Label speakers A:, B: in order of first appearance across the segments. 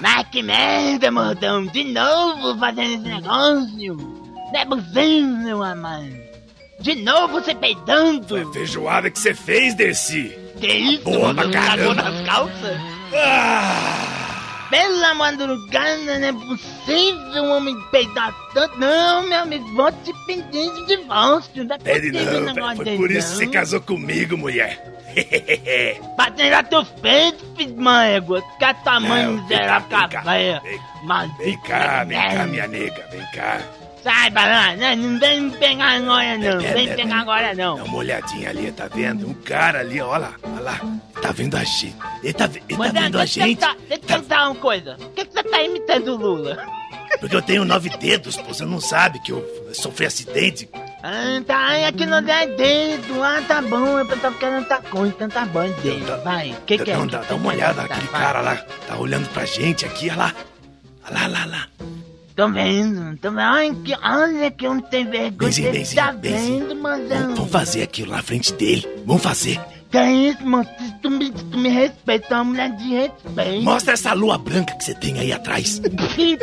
A: Mas que merda, mordão! De novo fazendo esse negócio! Não é possível, meu amado! De novo você peidando!
B: Foi a feijoada que você fez, Dercy.
A: Que isso,
B: boa pra
A: Cagou nas calças?
B: Ah,
A: Pela madrugada, não é possível um homem peidar tanto. Não, meu amigo, vou te pedir de divórcio. Não é
B: pede
A: um
B: não,
A: negócio
B: foi por isso que você casou comigo, mulher.
A: Pra tirar teus peitos, filho de uma égua. Que a tua mãe
B: Não,
A: miserável
B: vem cá.
A: caveia.
B: Vem, cá, vem cá, minha nega, vem cá.
A: Sai pra lá, não, não vem me pegar agora não,
B: É,
A: vem
B: é,
A: pegar
B: é.
A: agora
B: Dá
A: não.
B: uma olhadinha ali, tá vendo? Um cara ali, ó lá, ó lá. Tá vendo a gente. Ele tá, ele tá
A: Mandando,
B: vendo a gente.
A: perguntar- deixa eu te perguntar uma coisa. Por que, você tá imitando o Lula?
B: Porque eu tenho nove dedos, pô. Você não sabe que eu sofri acidente.
A: Ah, tá, ai, aqui não dá dedo. Ah, tá bom, eu pensava que era outra coisa, então tá bom, dedo. Vai, o que que é?
B: Não, dá, dá uma
A: é?
B: olhada
A: Tá,
B: naquele
A: vai.
B: cara lá. Tá olhando pra gente aqui, olha lá. Olha lá, lá, lá.
A: Tô vendo, tô vendo. Ai, que, olha que eu não tenho vergonha.
B: Benzinho, benzinho,
A: tá
B: benzinho.
A: vendo, mozão?
B: vamos fazer aquilo na frente dele. Vamos fazer.
A: Que é isso, mano? Se tu me, se tu me respeita, é uma mulher de respeito.
B: Mostra essa lua branca que você tem aí atrás.
A: Me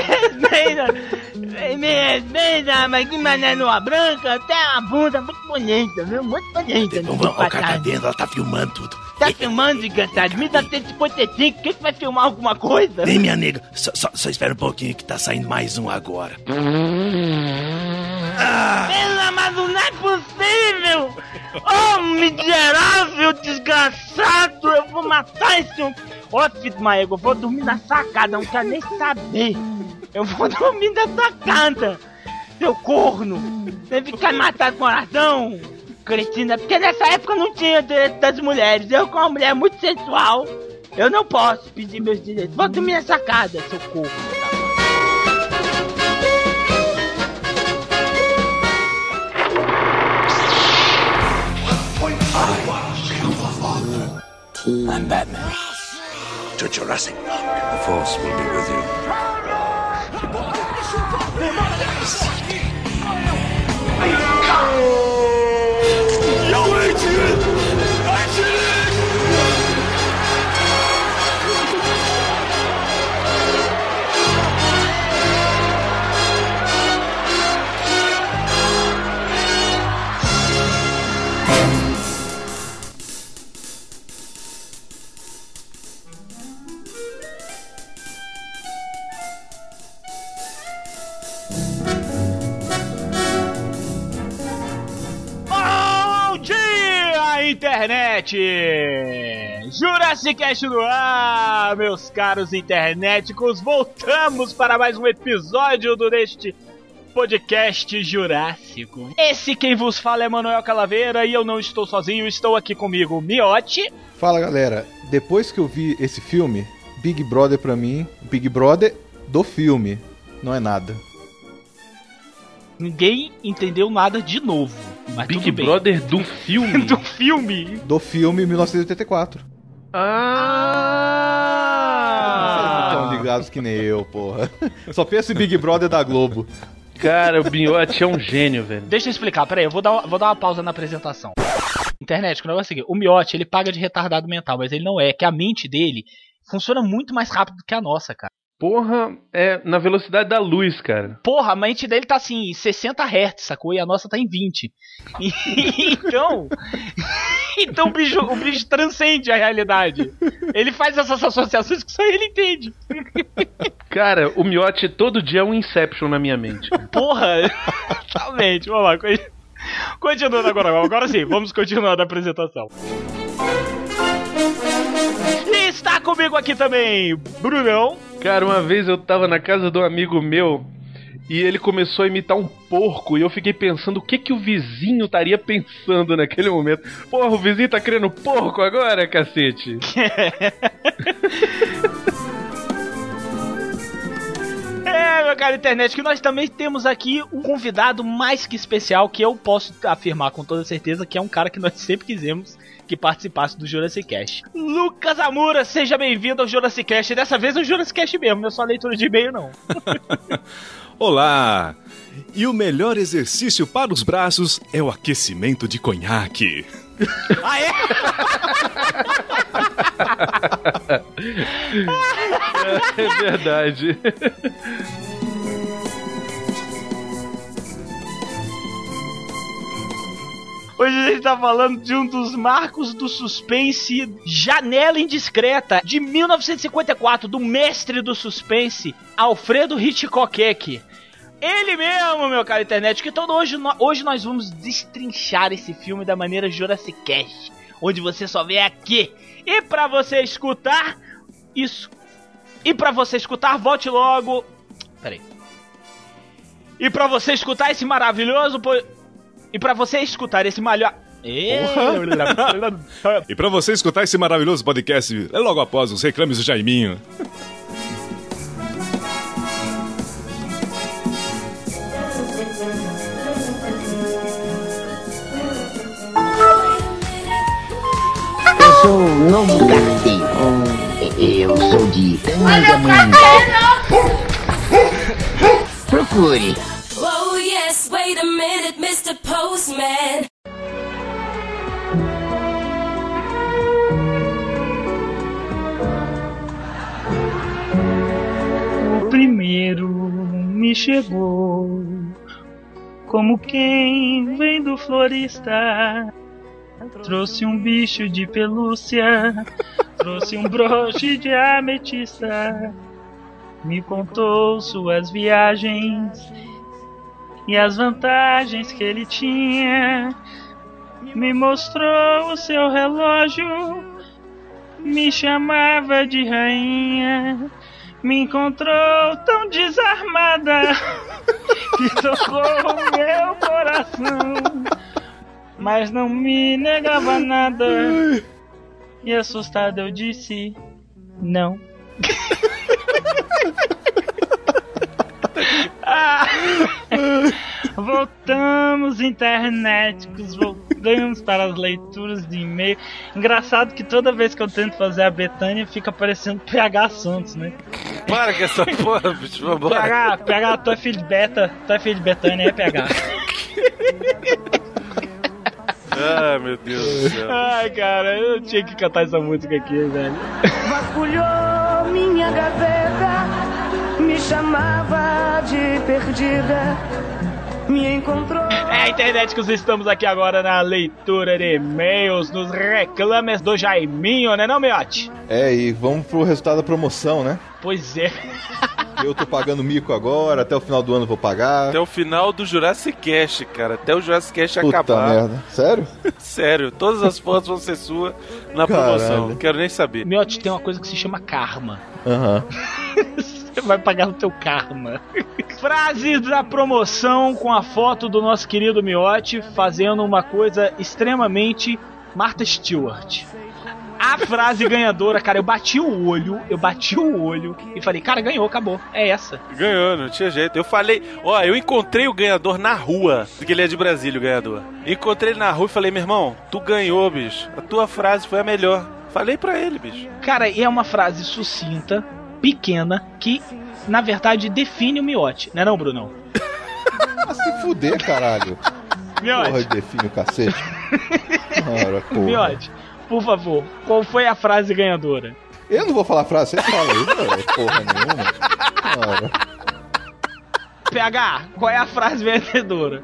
A: respeita, me respeita, mas que mané nua branca, até a bunda muito bonita, viu? Muito bonita.
B: Vamos, vamos, ó, o cara tá vendo, ela tá filmando tudo.
A: Tá filmando, desgraçado? Me dá 155, quem que vai filmar alguma coisa?
B: Vem, minha nega. Só, só, só espera um pouquinho que tá saindo mais um agora. Ah,
A: Pelo amado, não é possível! Oh, miserável, desgraçado! Eu vou matar esse homem! Ó, filho de uma égua, eu vou dormir na sacada, não quero nem saber! Eu vou dormir na sacada! Seu corno! Você ficar matado coração! Cristina, porque nessa época não tinha direito das mulheres. Eu, como uma mulher muito sensual, eu não posso pedir meus direitos. Vou dormir na sacada, seu corno!
B: I'm Batman. To Jurassic Park.
C: The Force will be with you.
D: Internet! Jurassic Cast no ar, meus caros internéticos. Voltamos para mais um episódio do deste podcast Jurássico. Esse quem vos fala é Manuel Calaveira e eu não estou sozinho, estou aqui comigo, Miotti.
E: Fala galera, depois que eu vi esse filme, Big Brother pra mim, Big Brother do filme, não é nada.
D: Ninguém entendeu nada de novo. Mas
F: Big. Brother do filme?
D: do filme.
E: Do filme 1984.
F: Ah!
E: Vocês não estão ligados que nem eu, porra. Só pensa em Big Brother da Globo.
F: Cara, o Binhote é um gênio, velho.
D: Deixa eu explicar, peraí, eu vou dar, uma- vou dar uma pausa na apresentação. Internet, o negócio é o seguinte, o Miotti, ele paga de retardado mental, mas ele não é, que a mente dele funciona muito mais rápido que a nossa, cara.
F: Porra, é na velocidade da luz, cara.
D: Porra, a mente dele tá assim, em 60 Hz, sacou? E a nossa tá em 20. E- então. Então o bicho, o bicho transcende a realidade. Ele faz essas associações que só ele entende.
F: Cara, o Miotti todo dia é um Inception na minha mente.
D: Porra! Totalmente, vamos lá. co- Continuando agora, agora sim, vamos continuar a apresentação. E está comigo aqui também, Brunão.
F: Cara, uma vez eu tava na casa de um amigo meu e ele começou a imitar um porco e eu fiquei pensando o que que o vizinho estaria pensando naquele momento. Porra, o vizinho tá querendo porco agora, cacete?
D: É, meu caro internet, que nós também temos aqui um convidado mais que especial, que eu posso afirmar com toda certeza que é um cara que nós sempre quisemos que participasse do Jurassic Cast. Lucas Amura, seja bem-vindo ao Jurassic Cast. Dessa vez é o Jurassic Cast mesmo, não é só leitura de e-mail, não.
G: Olá! E o melhor exercício para os braços é o aquecimento de conhaque.
D: Ah, é?
F: É verdade.
D: Hoje a gente tá falando de um dos marcos do suspense Janela Indiscreta, de 1954, do mestre do suspense, Alfredo Hitchcock. Ele mesmo, meu caro internet, que todo hoje, hoje nós vamos destrinchar esse filme da maneira Jurassic Cast, onde você só vê aqui. E pra você escutar isso, e pra você escutar, volte logo. Peraí. E pra você escutar esse maravilhoso. E pra você escutar esse malho.
G: E para você escutar esse maravilhoso podcast é logo após os reclames do Jaiminho.
H: Eu sou o novo carteiro. Eu sou de Tangamanga. Procure.
I: Wait a minute, Mr. Postman.
D: O primeiro me chegou como quem vem do florista. Trouxe um bicho de pelúcia, trouxe um broche de ametista. Me contou suas viagens e as vantagens que ele tinha. Me mostrou o seu relógio, me chamava de rainha me encontrou tão desarmada que tocou o meu coração, mas não me negava nada. E assustado eu disse: Não. Ah, voltamos internéticos, voltamos para as leituras de e-mail. Engraçado que toda vez que eu tento fazer a Betânia fica parecendo PH Santos, né?
J: Para com essa porra, bicho, vambora.
D: PH, PH, tu é filho de Beta, tu é filho de Betânia, é PH.
J: Ai, meu Deus do céu.
D: Ai, cara, eu tinha que cantar essa música aqui, velho.
K: Vasculhou minha gaveta, me chamava de perdida, me encontrou.
D: É, internet que estamos aqui agora na leitura de e-mails, nos reclames do Jaiminho, né não, Miote?
E: É, e vamos pro resultado da promoção, né?
D: Pois é.
E: Eu tô pagando mico agora, até o final do ano eu vou pagar.
J: Até o final do Jurassic Cast, cara. Até o Jurassic Cast
E: Puta
J: acabar.
E: merda. Sério?
J: Sério, todas as fotos vão ser suas na
E: Caralho.
J: promoção. Não quero nem saber.
D: Miote tem uma coisa que se chama karma.
E: Aham.
D: Você vai pagar o teu karma. Frase da promoção com a foto do nosso querido Miotti fazendo uma coisa extremamente Martha Stewart. A frase ganhadora, cara, eu bati o olho, eu bati o olho e falei, cara, ganhou, acabou. É essa.
J: Ganhou, não tinha jeito. Eu falei, ó, eu encontrei o ganhador na rua, porque ele é de Brasília, o ganhador. Encontrei ele na rua e falei, meu irmão, tu ganhou, bicho. A tua frase foi a melhor. Falei pra ele, bicho.
D: Cara, e é uma frase sucinta, pequena, que na verdade define o Miotti, não é não, Brunão?
E: Ah, se fuder, caralho.
D: Miotti.
E: Porra, define o cacete. Ora, porra.
D: Miotti, por favor, qual foi a frase ganhadora?
E: Eu não vou falar a frase, vocês falam aí, não é porra nenhuma. Ora.
D: PH, qual é a frase vencedora?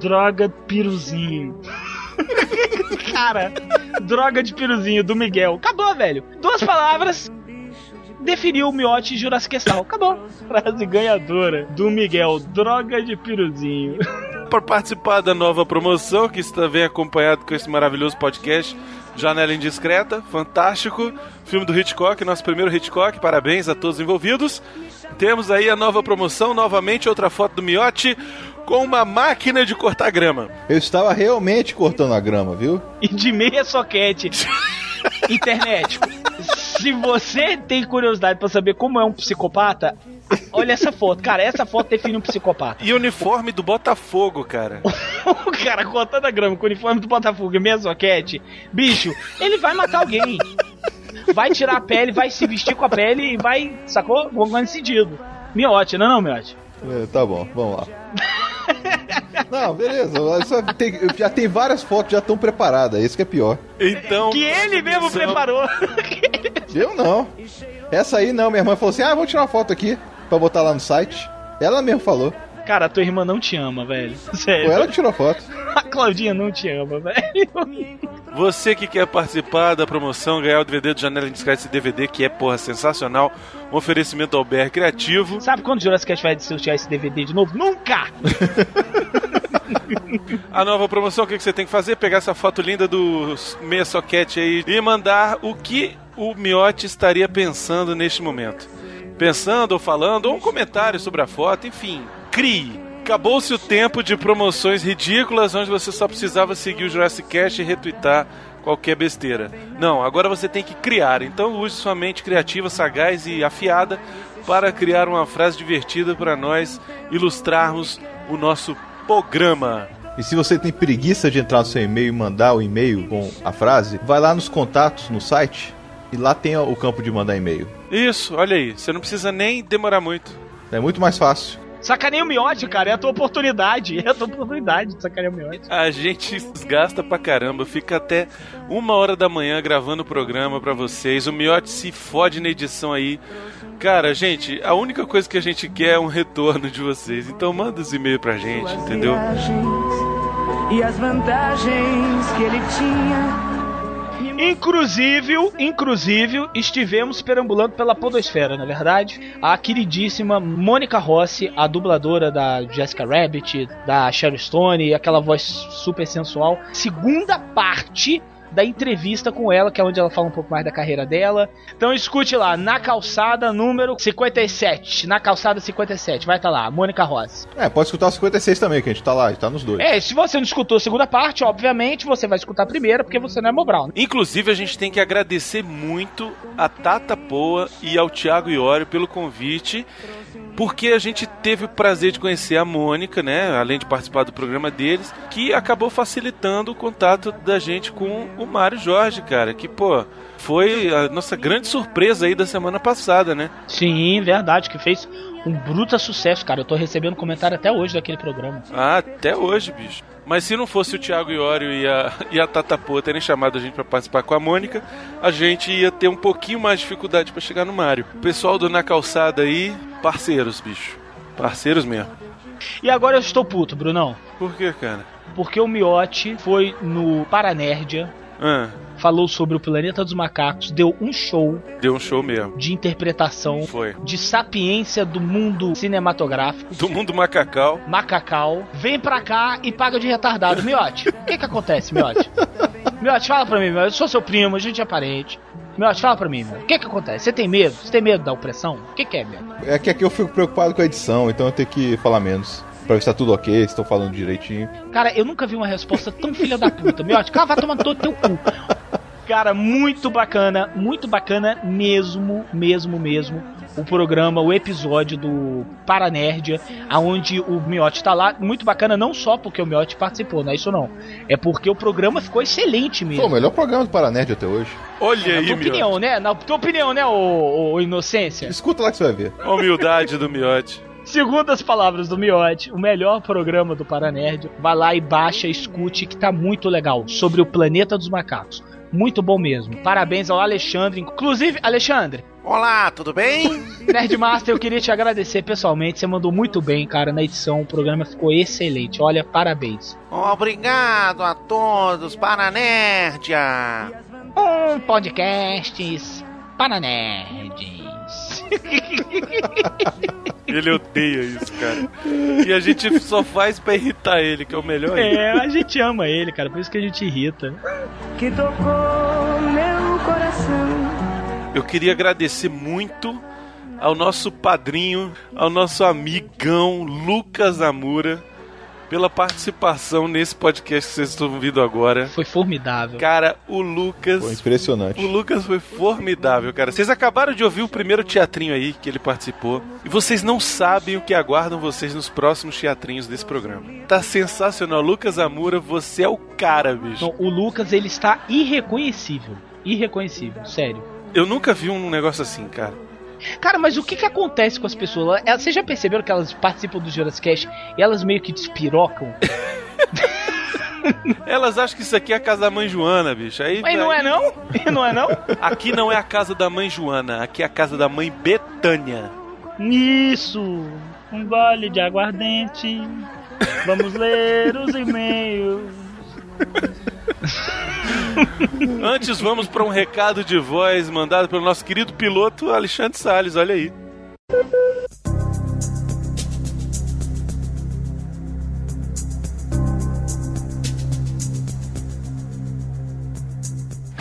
D: Droga piruzinho. Cara, droga de piruzinho do Miguel. Acabou, velho. Duas palavras definiu o miote Jurassic Questal. Acabou. Frase ganhadora do Miguel. Droga de piruzinho.
J: Para participar da nova promoção, que está bem acompanhado com esse maravilhoso podcast, Janela Indiscreta, fantástico. Filme do Hitchcock, nosso primeiro Hitchcock, parabéns a todos os envolvidos. Temos aí a nova promoção, novamente outra foto do Miotti com uma máquina de cortar grama.
E: Eu estava realmente cortando a grama, viu?
D: E de meia soquete. Internet. Se você tem curiosidade pra saber como é um psicopata, olha essa foto. Cara, essa foto define um psicopata.
J: E uniforme do Botafogo, cara.
D: o cara cortando a grama com o uniforme do Botafogo e meia soquete, bicho, ele vai matar alguém. Vai tirar a pele, vai se vestir com a pele e vai, sacou? Coisa nesse sentido. Miote, não é não, Miote?
E: É, tá bom, vamos lá. Não, beleza. Só tem- já tem várias fotos já estão preparadas, esse que é pior.
J: Então.
D: Que ele mesmo preparou.
E: Eu não. Essa aí não, minha irmã falou assim: ah, vou tirar uma foto aqui pra botar lá no site. Ela mesmo falou.
D: Cara, a tua irmã não te ama, velho. Sério.
E: Foi ela que tirou a foto.
D: A Claudinha não te ama, velho.
J: Você que quer participar da promoção, ganhar o DVD do Janela Indiscreta, esse DVD que é, porra, sensacional. Um oferecimento ao BR Criativo.
D: Sabe quando o Jurassic Cast vai sortear esse DVD de novo? Nunca!
J: A nova promoção, o que que você tem que fazer? Pegar essa foto linda do meia soquete aí e mandar o que o Miotti estaria pensando neste momento. Pensando ou falando, ou um comentário sobre a foto, enfim, crie. Acabou-se o tempo de promoções ridículas onde você só precisava seguir o Jurassic Cast e retweetar qualquer besteira. Não, agora você tem que criar. Então use sua mente criativa, sagaz e afiada para criar uma frase divertida para nós ilustrarmos o nosso programa.
E: E se você tem preguiça de entrar no seu e-mail e mandar o e-mail com a frase, vai lá nos contatos no site e lá tem o campo de mandar e-mail.
J: Isso, olha aí, você não precisa nem demorar muito.
E: É muito mais fácil.
D: Sacaneia o miote, cara. É a tua oportunidade. É a tua oportunidade de sacanear o miote.
J: A gente desgasta pra caramba, fica até uma hora da manhã gravando o programa pra vocês. O Miote se fode na edição aí. Cara, gente, a única coisa que a gente quer é um retorno de vocês. Então manda os e-mails pra gente, entendeu?
K: E as vantagens que ele tinha.
D: Inclusive, inclusive, estivemos perambulando pela podosfera, na verdade. A queridíssima Mônica Rossi, a dubladora da Jessica Rabbit, da Sharon Stone, aquela voz super sensual. Segunda parte da entrevista com ela, que é onde ela fala um pouco mais da carreira dela. Então escute lá, na calçada número 57. Na calçada 57, vai estar lá, Mônica Rossi.
E: É, pode escutar o 56 também, que a gente tá lá, a gente tá nos dois.
D: É, se você não escutou a segunda parte, obviamente você vai escutar a primeira, porque você não é Mobral. né?
J: Inclusive, a gente tem que agradecer muito a Tata Poa e ao Thiago Iório pelo convite, porque a gente teve o prazer de conhecer a Mônica, né? Além de participar do programa deles, que acabou facilitando o contato da gente com o Mário Jorge, cara. Que, pô, foi a nossa grande surpresa aí da semana passada, né?
D: Sim, verdade, que fez um bruta sucesso, cara. Eu tô recebendo comentário até hoje daquele programa.
J: Ah, até hoje, bicho. Mas se não fosse o Thiago Iório e a, e a Tata Poa terem chamado a gente pra participar com a Mônica, a gente ia ter um pouquinho mais de dificuldade pra chegar no Mário. O pessoal do Na Calçada aí, parceiros, bicho. Parceiros mesmo.
D: E agora eu estou puto, Brunão.
J: Por que, cara?
D: Porque o Miotti foi no Paranerdia,
J: Ah,
D: falou sobre o Planeta dos Macacos, deu um show
J: deu um show mesmo.
D: de interpretação,
J: Foi.
D: de sapiência do mundo cinematográfico.
J: Do mundo macacau.
D: Macacau, vem pra cá e paga de retardado. Miotti, o que que acontece, Miotti? Miotti, fala pra mim, Miotti. Eu sou seu primo, a gente é parente. Miotti, fala pra mim. O que que acontece? Você tem medo? Você tem medo da opressão? O que que é, Miotti?
E: É que aqui eu fico preocupado com a edição, então eu tenho que falar menos. Pra ver se tá tudo ok, se estão falando direitinho.
D: Cara, eu nunca vi uma resposta tão filha da puta. Miotti, cara, vai tomar todo teu cu. Cara, muito bacana, muito bacana mesmo, mesmo, mesmo. O programa, o episódio do Paranerdia, aonde o Miotti tá lá. Muito bacana, não só porque o Miotti participou, não é isso não. É porque o programa ficou excelente mesmo.
E: Foi o melhor programa do Paranerd até hoje.
J: Olha
D: Na
J: aí,
D: tua opinião,
J: Miotti.
D: né? Na tua opinião, né, ô, ô Inocência?
E: Escuta lá que você vai ver.
J: A humildade do Miotti.
D: Segundo as palavras do Miotti, o melhor programa do Paranerd, vai lá e baixa, escute, que tá muito legal, sobre o planeta dos macacos. Muito bom mesmo. Parabéns ao Alexandre. Inclusive, Alexandre,
L: Olá, tudo bem?
D: Nerdmaster, eu queria te agradecer pessoalmente. Você mandou muito bem, cara, na edição. O programa ficou excelente. Olha, parabéns.
L: Obrigado a todos para a Nerdia.
D: Um podcasts para nerds.
J: Ele odeia isso, cara. E a gente só faz pra irritar ele, que é o melhor.
D: É, a gente ama ele, cara, por isso que a gente irrita.
K: que tocou meu coração.
J: Eu queria agradecer muito ao nosso padrinho, ao nosso amigão Lucas Amura, pela participação nesse podcast que vocês estão ouvindo agora.
D: Foi formidável.
J: Cara, o Lucas.
E: Foi impressionante.
J: O Lucas foi formidável, cara. Vocês acabaram de ouvir o primeiro teatrinho aí que ele participou. E vocês não sabem o que aguardam vocês nos próximos teatrinhos desse programa. Tá sensacional. Lucas Amura, você é o cara, bicho.
D: Então, o Lucas, ele está irreconhecível. Irreconhecível, sério.
J: Eu nunca vi um negócio assim, cara.
D: Cara, mas o que que acontece com as pessoas? Elas- Vocês já perceberam que elas participam do Jurassic Cast e elas meio que despirocam?
J: Elas acham que isso aqui é a casa da mãe Joana, bicho. Aí,
D: Mas não é
J: aí-
D: não? Não é não?
J: Aqui não é a casa da mãe Joana, aqui é a casa da mãe Betânia.
M: Isso, um gole de aguardente. Vamos ler os e-mails.
J: Antes, vamos para um recado de voz mandado pelo nosso querido piloto Alexandre Salles. Olha aí.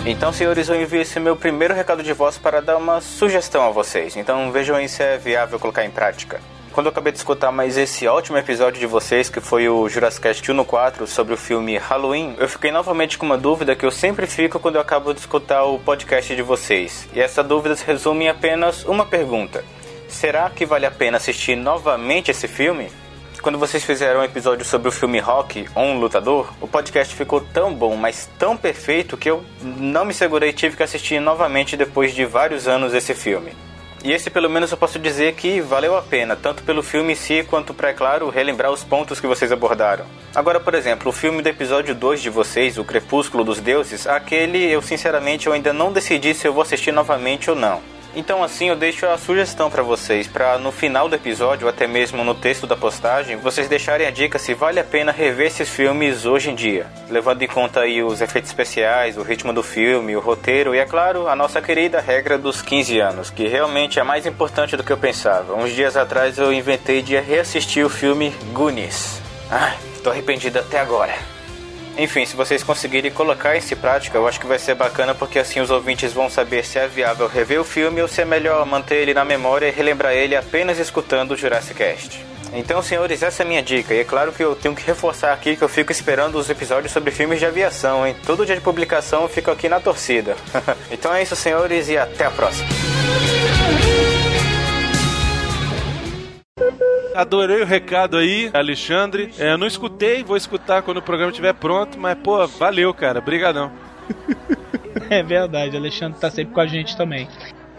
N: Então, senhores, eu envio esse meu primeiro recado de voz para dar uma sugestão a vocês. Então, vejam aí se é viável colocar em prática. Quando eu acabei de escutar mais esse ótimo episódio de vocês, que foi o Jurassic Cast 1 no 4 sobre o filme Halloween, eu fiquei novamente com uma dúvida que eu sempre fico quando eu acabo de escutar o podcast de vocês. E essa dúvida se resume em apenas uma pergunta: Será que vale a pena assistir novamente esse filme? Quando vocês fizeram um episódio sobre o filme Rock, Um Lutador, o podcast ficou tão bom, mas tão perfeito que eu não me segurei e tive que assistir novamente depois de vários anos esse filme. E esse pelo menos eu posso dizer que valeu a pena, tanto pelo filme em si quanto para, é claro, relembrar os pontos que vocês abordaram. Agora, por exemplo, o filme do episódio 2 de vocês, O Crepúsculo dos Deuses, aquele eu sinceramente eu ainda não decidi se eu vou assistir novamente ou não. Então assim eu deixo a sugestão para vocês, para no final do episódio, ou até mesmo no texto da postagem, vocês deixarem a dica se vale a pena rever esses filmes hoje em dia, levando em conta aí os efeitos especiais, o ritmo do filme, o roteiro e é claro, a nossa querida regra dos 15 anos, que realmente é mais importante do que eu pensava. Uns dias atrás eu inventei de reassistir o filme Goonies. Ai, tô arrependido até agora. Enfim, se vocês conseguirem colocar isso em prática, eu acho que vai ser bacana porque assim os ouvintes vão saber se é viável rever o filme ou se é melhor manter ele na memória e relembrar ele apenas escutando o Jurassic Cast. Então, senhores, essa é a minha dica. E é claro que eu tenho que reforçar aqui que eu fico esperando os episódios sobre filmes de aviação, hein? Todo dia de publicação eu fico aqui na torcida. então é isso, senhores, e até a próxima.
J: Adorei o recado aí, Alexandre. É, eu não escutei, vou escutar quando o programa estiver pronto, mas, pô, valeu, cara. Brigadão.
D: É verdade, Alexandre tá sempre com a gente também.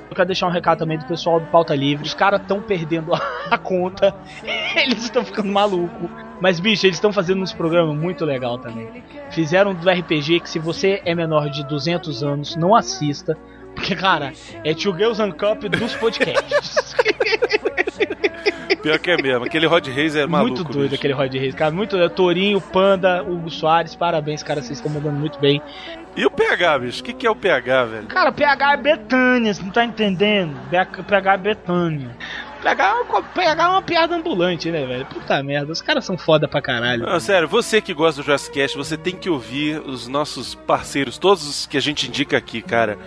D: Eu quero deixar um recado também do pessoal do Pauta Livre. Os caras estão perdendo a, conta. Eles estão ficando malucos. Mas, bicho, eles estão fazendo uns programas muito legal também. Fizeram do RPG que se você é menor de 200 anos, não assista. Porque, cara, é Tio Girls and Cup dos podcasts.
J: Pior que é mesmo. Aquele Rod Reis é maluco.
D: muito doido
J: bicho.
D: aquele Rod Reis. Cara, muito doido. Torinho, Panda, Hugo Soares, parabéns, cara. Vocês estão mandando muito bem.
J: E o PH, bicho? O que, que é o PH, velho?
M: Cara, PH é Betânia, você não tá entendendo? PH é Betânia.
D: PH é uma, é uma piada ambulante, né, velho? Puta merda, os caras são foda pra caralho.
J: Não, sério, você que gosta do Jurassic Cast, você tem que ouvir os nossos parceiros, todos os que a gente indica aqui, cara.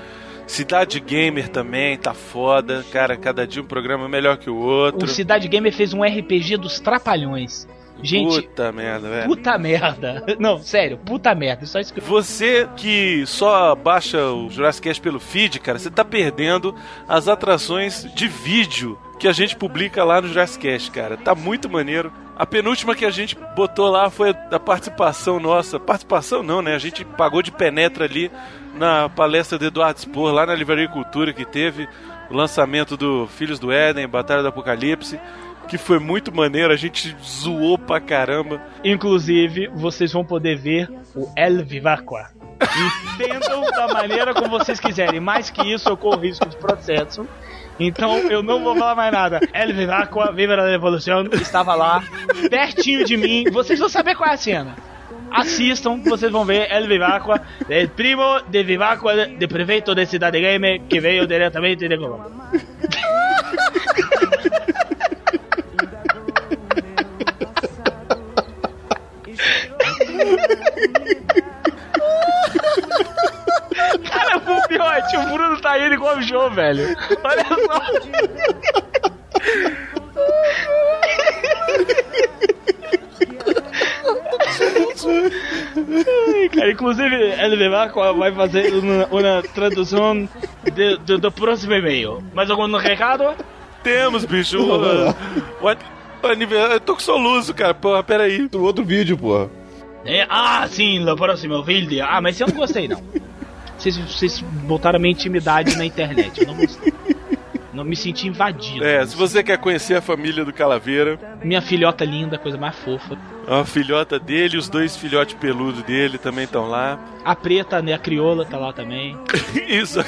J: Cidade Gamer também, tá foda. Cara, cada dia um programa melhor que o outro.
D: O Cidade Gamer fez um RPG dos Trapalhões. Gente,
J: Puta merda, velho.
D: puta merda. Não, sério, puta merda. Só isso que eu...
J: Você que só baixa o Jurassic Cast pelo feed, cara, você tá perdendo as atrações de vídeo que a gente publica lá no Jurassic Cast, cara. Tá muito maneiro. A penúltima que a gente botou lá foi a participação nossa. Participação não, né? A gente pagou de penetra ali na palestra do Eduardo Spor, lá na Livraria Cultura, que teve o lançamento do Filhos do Éden, Batalha do Apocalipse, que foi muito maneiro. A gente zoou pra caramba.
D: Inclusive, vocês vão poder ver o El Vivacqua. Entendam da maneira como vocês quiserem. Mais que isso, eu corro risco de processo. Então eu não vou falar mais nada. El Vivacqua, Viva la Revolução, estava lá, pertinho de mim. Vocês vão saber qual é a cena. Assistam, vocês vão ver El Vivacqua, el primo de Vivacqua de prefeito de Cidade Gamer, que veio diretamente de Colômbia. Cara, o Piote, o Bruno tá indo igual o João, velho. Olha só. Cara, inclusive, ele vai fazer uma, uma tradução de- de- do próximo e-mail. Mais algum recado?
J: Temos, bicho. Eu tô com soluço, cara. Porra, peraí.
E: Do outro vídeo, porra.
D: É, ah, sim, no próximo vídeo. Ah, mas eu não gostei, não. Vocês, vocês botaram a minha intimidade na internet. Eu não gostei. Não me senti invadido.
J: É, se você quer conhecer a família do Calaveira,
D: Minha filhota linda, coisa mais fofa.
J: a filhota dele, os dois filhotes peludos dele também estão lá.
D: A preta, né? A crioula tá lá também.
J: Isso.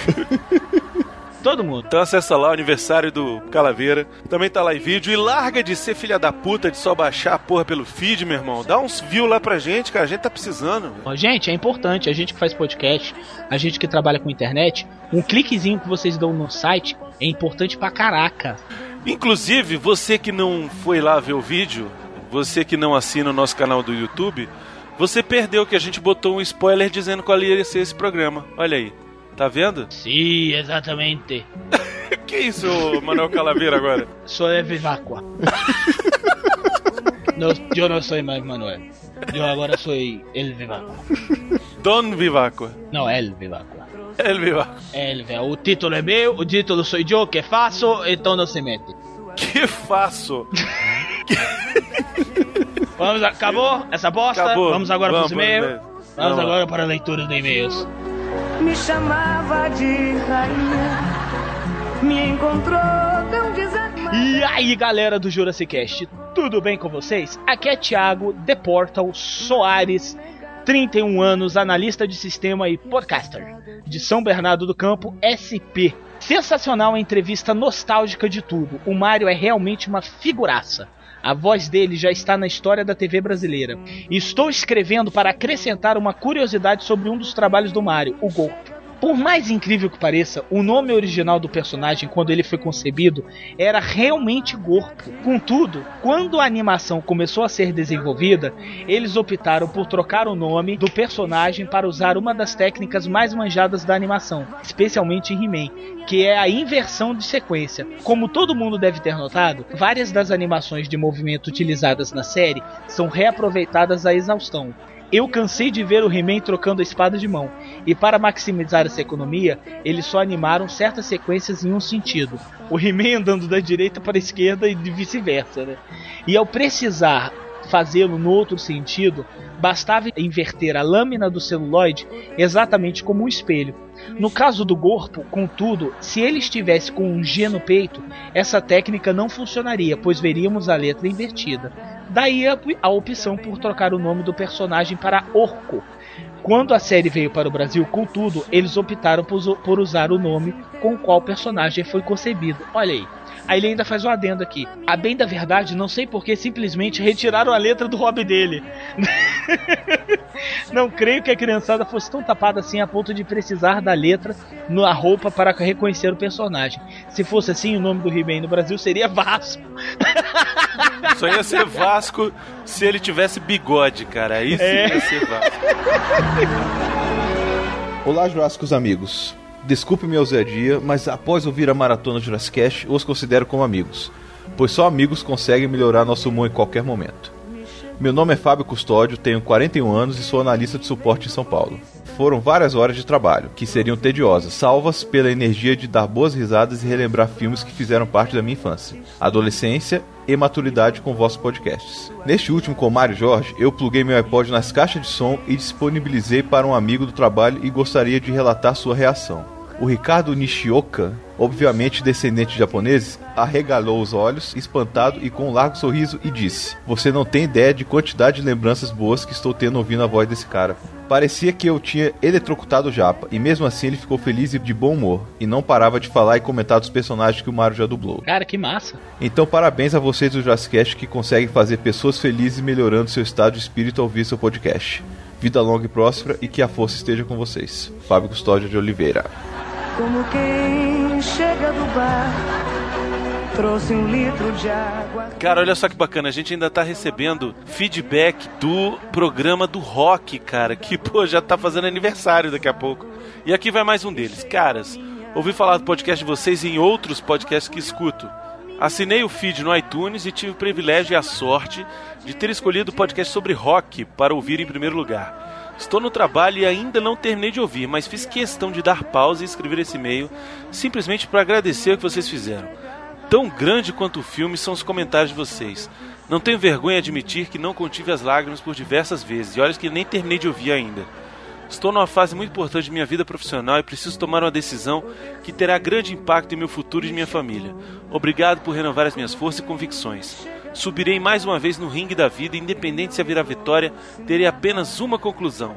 D: Todo mundo.
J: Então acessa lá o aniversário do Calaveira. Também tá lá em vídeo. E larga de ser filha da puta de só baixar a porra pelo feed, meu irmão. Dá uns views lá pra gente, cara. A gente tá precisando.
D: Ó, Gente, é importante, a gente que faz podcast, a gente que trabalha com internet, um cliquezinho que vocês dão no site é importante pra caraca.
J: Inclusive, você que não foi lá ver o vídeo, você que não assina o nosso canal do YouTube, você perdeu que a gente botou um spoiler dizendo qual ia ser esse programa. Olha aí. Tá vendo?
D: Sim, exatamente.
J: que isso, Manuel Calaveira, agora?
D: Sou Evivacqua. no, eu não sou mais Manuel. Eu agora sou El Vivacqua.
J: Don Vivaco.
D: Não, El Vivacqua.
J: El Vivaco.
D: El Vivacqua. O título é meu, o título sou eu que faço, então não se mete.
J: Que faço?
D: Vamos, acabou essa bosta?
J: Acabou.
D: Vamos agora
J: Vamos
D: para os e-mails? Vamos
J: lá.
D: agora para a leitura de e-mails.
K: Me chamava de rainha, me encontrou tão desarmada.
D: E aí, galera do Jurassic Cast, tudo bem com vocês? Aqui é Thiago, The Portal Soares, 31 anos, analista de sistema e podcaster, de São Bernardo do Campo, SP. Sensacional a entrevista nostálgica de tudo. O Mario é realmente uma figuraça. A voz dele já está na história da TV brasileira. Estou escrevendo para acrescentar uma curiosidade sobre um dos trabalhos do Mario, o Golpe. Por mais incrível que pareça, o nome original do personagem, quando ele foi concebido, era realmente Gorpo. Contudo, quando a animação começou a ser desenvolvida, eles optaram por trocar o nome do personagem para usar uma das técnicas mais manjadas da animação, especialmente em He-Man, que é a inversão de sequência. Como todo mundo deve ter notado, várias das animações de movimento utilizadas na série são reaproveitadas à exaustão. Eu cansei de ver o He-Man trocando a espada de mão, e para maximizar essa economia, eles só animaram certas sequências em um sentido: o He-Man andando da direita para a esquerda e vice-versa. Né? E ao precisar fazê-lo no outro sentido, bastava inverter a lâmina do celuloide exatamente como um espelho. No caso do Gorpo, contudo, se ele estivesse com um G no peito, essa técnica não funcionaria, pois veríamos a letra invertida. Daí a, a opção por trocar o nome do personagem para Orco. Quando a série veio para o Brasil, contudo, eles optaram por, por usar o nome com o qual o personagem foi concebido. Olha aí. Aí ele ainda faz um adendo aqui. A bem da verdade, não sei por que simplesmente retiraram a letra do hobby dele. não creio que a criançada fosse tão tapada assim a ponto de precisar da letra na roupa para reconhecer o personagem. Se fosse assim, o nome do He-Man no Brasil seria Vasco.
J: Só ia ser Vasco se ele tivesse bigode, cara. Aí sim
D: É.
J: ia ser Vasco.
E: Olá, Jurássicos amigos. Desculpe minha ousadia, mas após ouvir a maratona Jurassic Cast, os considero como amigos, pois só amigos conseguem melhorar nosso humor em qualquer momento. Meu nome é Fábio Custódio, tenho 41 anos e sou analista de suporte em São Paulo. Foram várias horas de trabalho, que seriam tediosas, salvas pela energia de dar boas risadas e relembrar filmes que fizeram parte da minha infância, adolescência e maturidade com vossos podcasts. Neste último com Mário Jorge, eu pluguei meu iPod nas caixas de som e disponibilizei para um amigo do trabalho e gostaria de relatar sua reação. O Ricardo Nishioka, obviamente descendente de japoneses, arregalou os olhos, espantado e com um largo sorriso, e disse: Você não tem ideia de quantidade de lembranças boas que estou tendo ouvindo a voz desse cara. Parecia que eu tinha eletrocutado o Japa, e mesmo assim ele ficou feliz e de bom humor, e não parava de falar e comentar dos personagens que o Mario já dublou.
D: Cara, que massa.
E: Então, parabéns a vocês do Jazzcast que conseguem fazer pessoas felizes melhorando seu estado de espírito ao ouvir seu podcast. Vida longa e próspera e que a força esteja com vocês. Fábio Custódio de Oliveira.
K: Como quem chega do bar, trouxe um litro de água.
J: Cara, olha só que bacana, a gente ainda tá recebendo feedback do programa do rock, cara, que, pô, já tá fazendo aniversário daqui a pouco. E aqui vai mais um deles. Caras, ouvi falar do podcast de vocês em outros podcasts que escuto. Assinei o feed no iTunes e tive o privilégio e a sorte de ter escolhido o podcast sobre rock para ouvir em primeiro lugar. Estou no trabalho e ainda não terminei de ouvir, mas fiz questão de dar pausa e escrever esse e-mail simplesmente para agradecer o que vocês fizeram. Tão grande quanto o filme são os comentários de vocês. Não tenho vergonha de admitir que não contive as lágrimas por diversas vezes, e olha que nem terminei de ouvir ainda. Estou numa fase muito importante de minha vida profissional e preciso tomar uma decisão que terá grande impacto em meu futuro e minha família. Obrigado por renovar as minhas forças e convicções. Subirei mais uma vez no ringue da vida, independente se a virar vitória, terei apenas uma conclusão.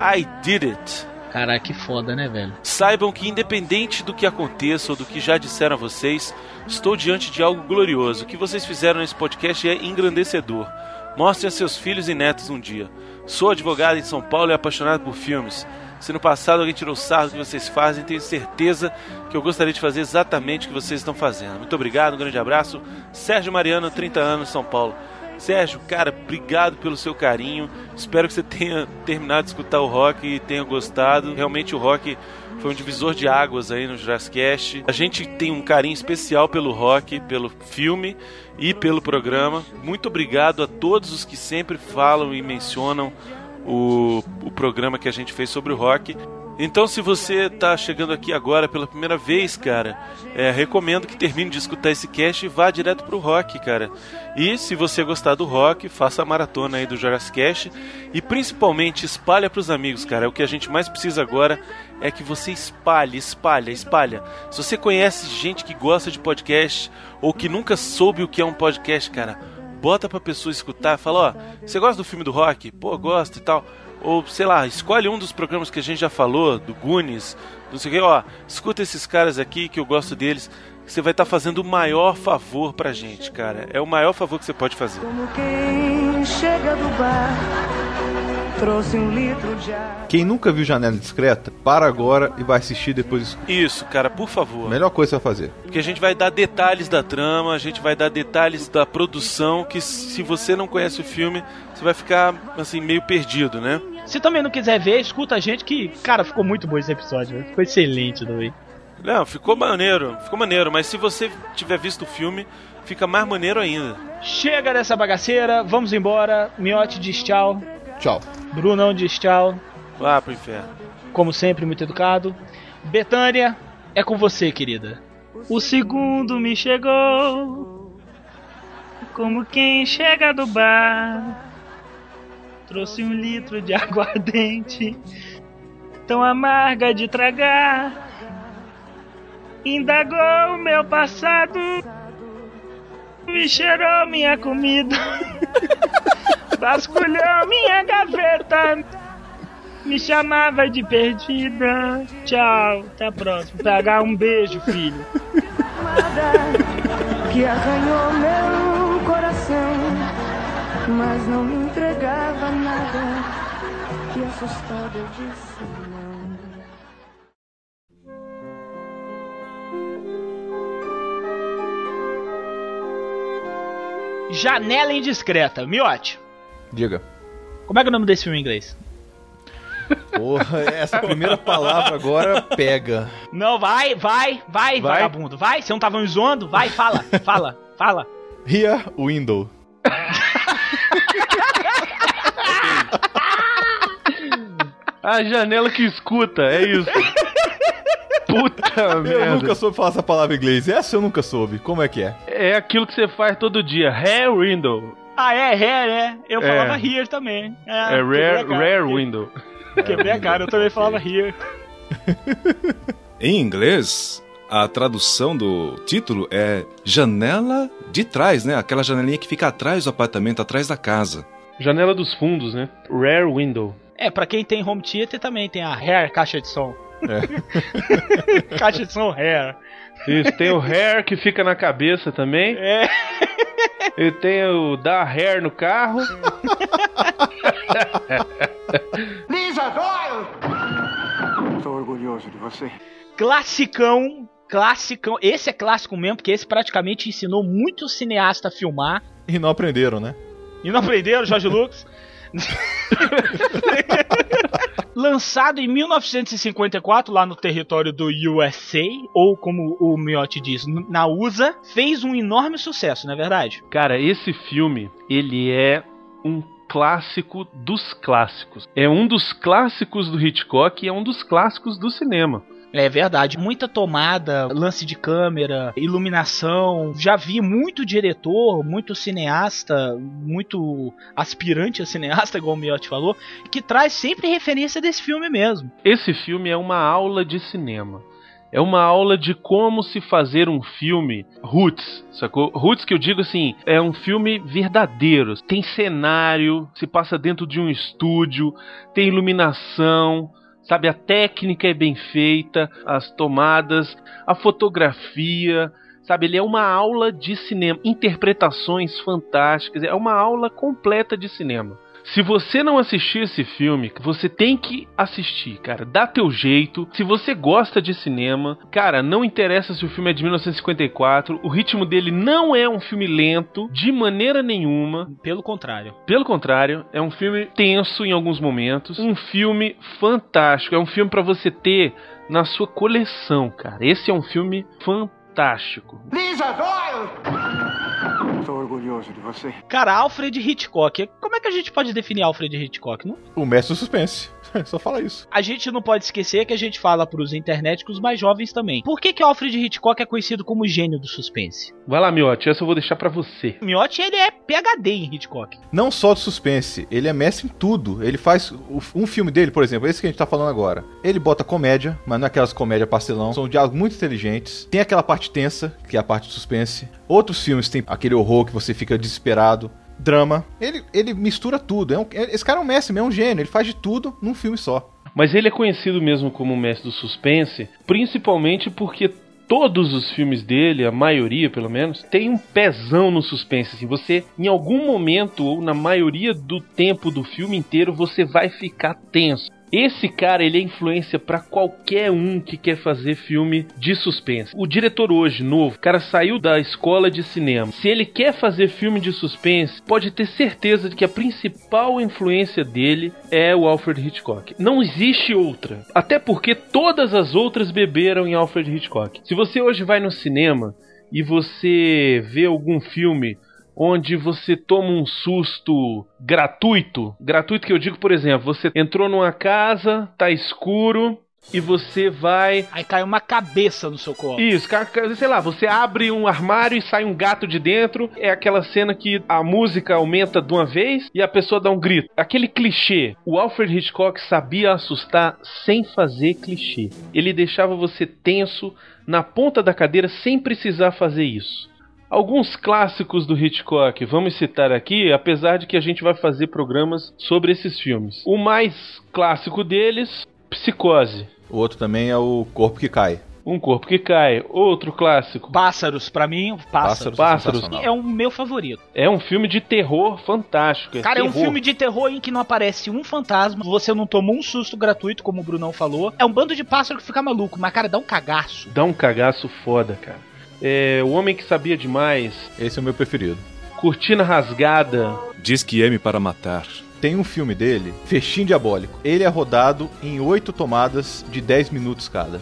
J: I did it.
D: Caraca, que foda, né, velho?
J: Saibam que, independente do que aconteça ou do que já disseram a vocês, estou diante de algo glorioso. O que vocês fizeram nesse podcast é engrandecedor. Mostrem a seus filhos e netos um dia. Sou advogado em São Paulo e apaixonado por filmes. Se no passado alguém tirou sarro do que vocês fazem, tenho certeza que eu gostaria de fazer exatamente o que vocês estão fazendo. Muito obrigado, um grande abraço. Sérgio Mariano, 30 anos, São Paulo. Sérgio, cara, obrigado pelo seu carinho. Espero que você tenha terminado de escutar o rock e tenha gostado. Realmente o rock foi um divisor de águas aí no Jurassic. A gente tem um carinho especial pelo rock, pelo filme e pelo programa. Muito obrigado a todos os que sempre falam e mencionam o, o programa que a gente fez sobre o rock. Então, se você está chegando aqui agora pela primeira vez, cara, é, recomendo que termine de escutar esse cast e vá direto pro rock, cara. E se você gostar do rock, faça a maratona aí do Jurassic Cast e principalmente espalha pros amigos, cara. O que a gente mais precisa agora é que você espalhe, espalha, espalha. Se você conhece gente que gosta de podcast ou que nunca soube o que é um podcast, cara, bota pra pessoa escutar, fala, ó, você gosta do filme do rock? Pô, gosto e tal. Ou, sei lá, escolhe um dos programas que a gente já falou, do Goonies, não sei o que, ó, escuta esses caras aqui que eu gosto deles. Você vai estar fazendo o maior favor pra gente, cara. É o maior favor que você pode fazer.
K: Como quem chega do bar, trouxe um litro de água.
E: Quem nunca viu Janela Discreta, para agora e vai assistir depois.
J: Isso, cara, por favor.
E: Melhor coisa vai fazer.
J: Porque a gente vai dar detalhes da trama, a gente vai dar detalhes da produção, que se você não conhece o filme, você vai ficar, assim, meio perdido, né?
D: Se também não quiser ver, escuta a gente que, cara, ficou muito bom esse episódio. velho. Ficou excelente também.
J: Não, ficou maneiro, ficou maneiro, mas se você tiver visto o filme, fica mais maneiro ainda.
D: Chega dessa bagaceira, vamos embora. Miote diz tchau.
E: Tchau.
D: Brunão diz tchau.
J: Vá pro inferno.
D: Como sempre, muito educado. Betânia, é com você, querida.
M: O segundo me chegou, como quem chega do bar. Trouxe um litro de aguardente, tão amarga de tragar. Indagou o meu passado, me cheirou minha comida, vasculhou minha gaveta, me chamava de perdida. Tchau, até a próxima. Pegar um beijo, filho.
K: que arranhou meu coração, mas não me entregava nada. Que assustada eu disse não.
D: Janela Indiscreta. Miote,
E: Diga.
D: como é que é o nome desse filme em inglês?
E: Porra, essa primeira palavra agora pega.
D: Não, vai, vai, vai,
E: Vai?
D: vagabundo. Vai, você não tava me zoando? Vai, fala, fala, fala.
E: Rear Window.
F: A janela que escuta, é isso. Puta
E: Eu
F: merda.
E: nunca soube falar essa palavra em inglês. Essa eu nunca soube. Como é que é?
F: É aquilo que você faz todo dia. Hair window.
D: Ah, é, é, é. Eu
F: É.
D: falava here também.
F: É
D: quebrei
F: rare, rare window.
D: Quebrei a cara, eu também falava here.
G: Em inglês, a tradução do título é Janela de Trás, né? Aquela janelinha que fica atrás do apartamento, atrás da casa.
F: Janela dos fundos, né? Rare window.
D: É, pra quem tem home theater também tem a hair caixa de som.
E: É.
D: caixa de som hair.
F: Isso, tem o hair que fica na cabeça também.
D: É.
F: E tem o dar hair no carro.
O: Lisa Doyle! Tô orgulhoso de você.
D: Classicão, classicão. Esse é clássico mesmo, porque esse praticamente ensinou muito cineasta a filmar.
E: E não aprenderam, né?
D: E não aprenderam, Jorge Lucas? Lançado em 1954 lá no território do USA, ou como o Miotti diz, na USA, fez um enorme sucesso, não é verdade?
F: Cara, esse filme, ele é um clássico dos clássicos. É um dos clássicos do Hitchcock e é um dos clássicos do cinema.
D: É verdade, muita tomada, lance de câmera, iluminação. Já vi muito diretor, muito cineasta, muito aspirante a cineasta, igual o Miotti falou, que traz sempre referência desse filme mesmo.
F: Esse filme é uma aula de cinema. É uma aula de como se fazer um filme roots, sacou? Roots que eu digo assim, é um filme verdadeiro. Tem cenário, se passa dentro de um estúdio, tem iluminação, sabe? A técnica é bem feita, as tomadas, a fotografia, sabe? Ele é uma aula de cinema, interpretações fantásticas, é uma aula completa de cinema. Se você não assistir esse filme, você tem que assistir, cara. Dá teu jeito. Se você gosta de cinema, cara, não interessa se o filme é de 1954. O ritmo dele não é um filme lento de maneira nenhuma.
D: Pelo contrário.
F: Pelo contrário, é um filme tenso em alguns momentos. Um filme fantástico. É um filme para você ter na sua coleção, cara. Esse é um filme fantástico.
O: Lisa Doyle! Estou orgulhoso de você.
D: Cara, Alfred Hitchcock. Como é que a gente pode definir Alfred Hitchcock? Não?
E: O mestre do suspense. Só fala isso.
D: A gente não pode esquecer que a gente fala pros internéticos mais jovens também. Por que que Alfred Hitchcock é conhecido como o gênio do suspense?
F: Vai lá, Miotti, essa eu vou deixar para você.
D: Miotti, ele é PhD em Hitchcock.
E: Não só do suspense, ele é mestre em tudo. Ele faz um filme dele, por exemplo, esse que a gente tá falando agora. Ele bota comédia, mas não é aquelas comédias pastelão. São diálogos muito inteligentes. Tem aquela parte tensa, que é a parte do suspense. Outros filmes tem aquele horror que você fica desesperado. Drama. Ele, ele mistura tudo. É um- é- esse cara é um mestre, mesmo, é um gênio. Ele faz de tudo num filme só.
F: Mas ele é conhecido mesmo como o mestre do suspense, principalmente porque todos os filmes dele, a maioria pelo menos, tem um pezão no suspense. Assim, você, em algum momento, ou na maioria do tempo do filme inteiro, você vai ficar tenso. Esse cara, ele é influência pra qualquer um que quer fazer filme de suspense. O diretor hoje, novo, cara saiu da escola de cinema. Se ele quer fazer filme de suspense, pode ter certeza de que a principal influência dele é o Alfred Hitchcock. Não existe outra. Até porque todas as outras beberam em Alfred Hitchcock. Se você hoje vai no cinema e você vê algum filme onde você toma um susto gratuito. Gratuito que eu digo, por exemplo, você entrou numa casa, tá escuro e você vai.
D: Aí cai uma cabeça no seu colo.
F: Isso, sei lá, você abre um armário e sai um gato de dentro. É aquela cena que a música aumenta de uma vez e a pessoa dá um grito. Aquele clichê. O Alfred Hitchcock sabia assustar sem fazer clichê. Ele deixava você tenso na ponta da cadeira sem precisar fazer isso. Alguns clássicos do Hitchcock, vamos citar aqui, apesar de que a gente vai fazer programas sobre esses filmes. O mais clássico deles, Psicose.
E: O outro também é o Corpo que Cai.
F: Um corpo que cai. Outro clássico.
D: Pássaros, pra mim, Pássaros.
F: Pássaros.
E: sensacional.
D: É o meu favorito.
F: É um filme de terror fantástico.
D: Cara, é um
F: terror.
D: filme de terror em que não aparece um fantasma, você não tomou um susto gratuito, como o Brunão falou. É um bando de pássaro que fica maluco, mas, cara, dá um cagaço.
F: Dá um cagaço foda, cara. É, o Homem que Sabia Demais.
E: Esse é o meu preferido.
F: Cortina Rasgada.
G: Diz que M para matar.
E: Tem um filme dele, Festim Diabólico. Ele é rodado em oito tomadas de 10 minutos cada.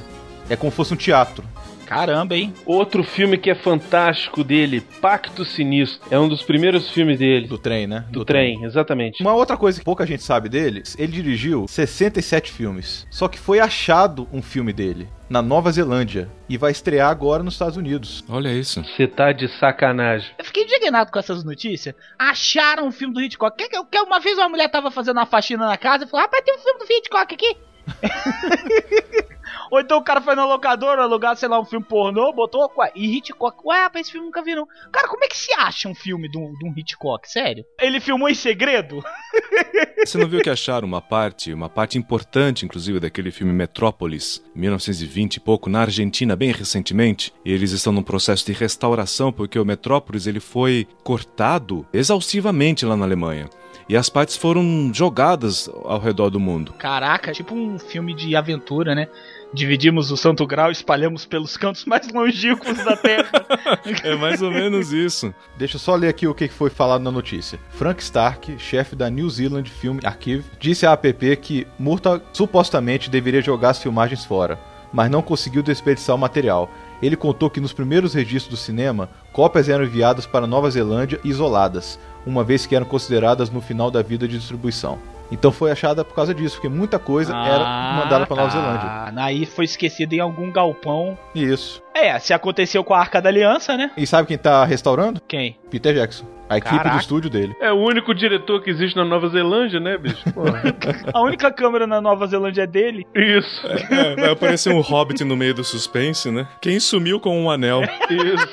E: É como se fosse um teatro.
D: Caramba, hein?
F: Outro filme que é fantástico dele, Pacto Sinistro. É um dos primeiros filmes dele.
E: Do trem, né?
F: Do, trem, exatamente.
E: Uma outra coisa que pouca gente sabe dele, ele dirigiu 67 filmes. Só que foi achado um filme dele na Nova Zelândia e vai estrear agora nos Estados Unidos.
G: Olha isso.
F: Você tá de sacanagem.
D: Eu fiquei indignado com essas notícias. Acharam um filme do Hitchcock. Que, que, que uma vez uma mulher tava fazendo uma faxina na casa e falou: Rapaz, tem um filme do Hitchcock aqui. Ou então o cara foi na locadora alugar, sei lá, um filme pornô, botou ué, e Hitchcock. Ué, rapaz, esse filme nunca vi não. Cara, como é que se acha um filme de um, de um Hitchcock? Sério? Ele filmou em segredo?
G: Você não viu que acharam uma parte, uma parte importante, inclusive, daquele filme Metrópolis, 1920 e pouco, na Argentina, bem recentemente? E eles estão num processo de restauração, porque o Metrópolis ele foi cortado exaustivamente lá na Alemanha. E as partes foram jogadas ao redor do mundo.
D: Caraca, tipo um filme de aventura, né? Dividimos o Santo Grau e espalhamos pelos cantos mais longínquos da Terra.
G: É mais ou menos isso.
E: Deixa eu só ler aqui o que foi falado na notícia. Frank Stark, chefe da New Zealand Film Archive, disse à APP que Murtaugh supostamente deveria jogar as filmagens fora, mas não conseguiu desperdiçar o material. Ele contou que nos primeiros registros do cinema, cópias eram enviadas para Nova Zelândia isoladas, uma vez que eram consideradas no final da vida de distribuição. Então foi achada por causa disso, porque muita coisa era mandada pra Nova Zelândia.
D: Ah, aí foi esquecido em algum galpão.
E: Isso.
D: É, se aconteceu com a Arca da Aliança, né?
E: E sabe quem tá restaurando?
D: Quem?
E: Peter Jackson. A equipe
D: Caraca.
E: do estúdio dele.
F: É o único diretor que existe na Nova Zelândia, né, bicho? Porra.
D: A única câmera na Nova Zelândia é dele.
F: Isso.
G: É, vai aparecer um hobbit no meio do suspense, né? Quem sumiu com um anel?
F: Isso.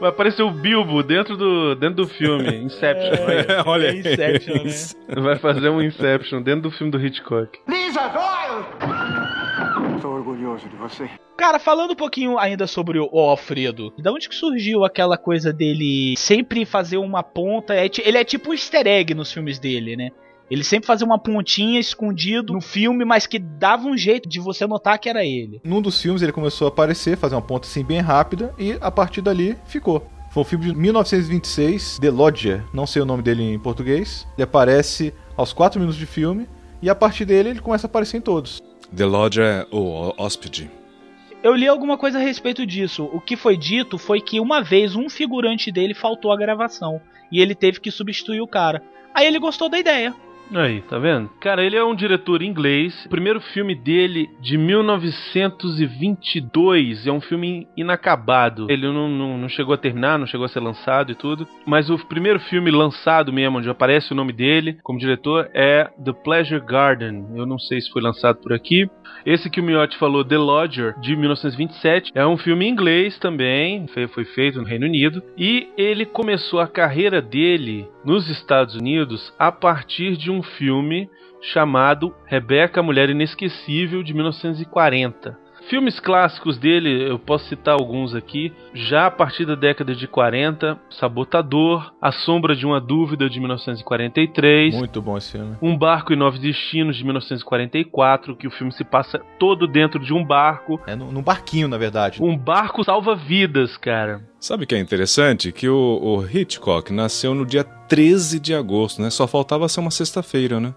F: Vai aparecer o Bilbo dentro do, dentro do filme, Inception. vai.
G: É, olha aí.
D: Inception, né?
F: Vai fazer um Inception dentro do filme do Hitchcock.
O: Lisa orgulhoso de você.
D: Cara, falando um pouquinho ainda sobre o Alfredo, da onde que surgiu aquela coisa dele sempre fazer uma ponta? É ele é tipo um easter egg nos filmes dele, né? Ele sempre fazia uma pontinha escondido no filme, mas que dava um jeito de você notar que era ele.
E: Num dos filmes ele começou a aparecer, fazer uma ponta assim bem rápida, e a partir dali ficou. Foi um filme de 1926, The Lodger, não sei o nome dele em português. Ele aparece aos 4 minutos de filme, e a partir dele ele começa a aparecer em todos.
G: The Lodger é o hóspede.
D: Eu li alguma coisa a respeito disso. O que foi dito foi que uma vez um figurante dele faltou à gravação e ele teve que substituir o cara. Aí ele gostou da ideia.
F: Aí, tá vendo? Cara, ele é um diretor inglês. O primeiro filme dele, de 1922, é um filme inacabado. Ele não, não, não chegou a terminar, não chegou a ser lançado e tudo. Mas o primeiro filme lançado mesmo, onde aparece o nome dele como diretor, é The Pleasure Garden. Eu não sei se foi lançado por aqui. Esse que o Miotti falou, The Lodger, de 1927, é um filme inglês também, foi, feito no Reino Unido. E ele começou a carreira dele nos Estados Unidos a partir de um filme chamado Rebecca, Mulher Inesquecível, de 1940. Filmes clássicos dele, eu posso citar alguns aqui. Já a partir da década de 40, Sabotador, A Sombra de uma Dúvida, de 1943.
E: Muito bom esse filme.
F: Um Barco e Nove Destinos, de 1944, que o filme se passa todo dentro de um barco.
E: É num barquinho, na verdade.
F: Um barco salva vidas, cara.
G: Sabe o que é interessante? Que o, o Hitchcock nasceu no dia 13 de agosto, né? Só faltava ser uma sexta-feira, né?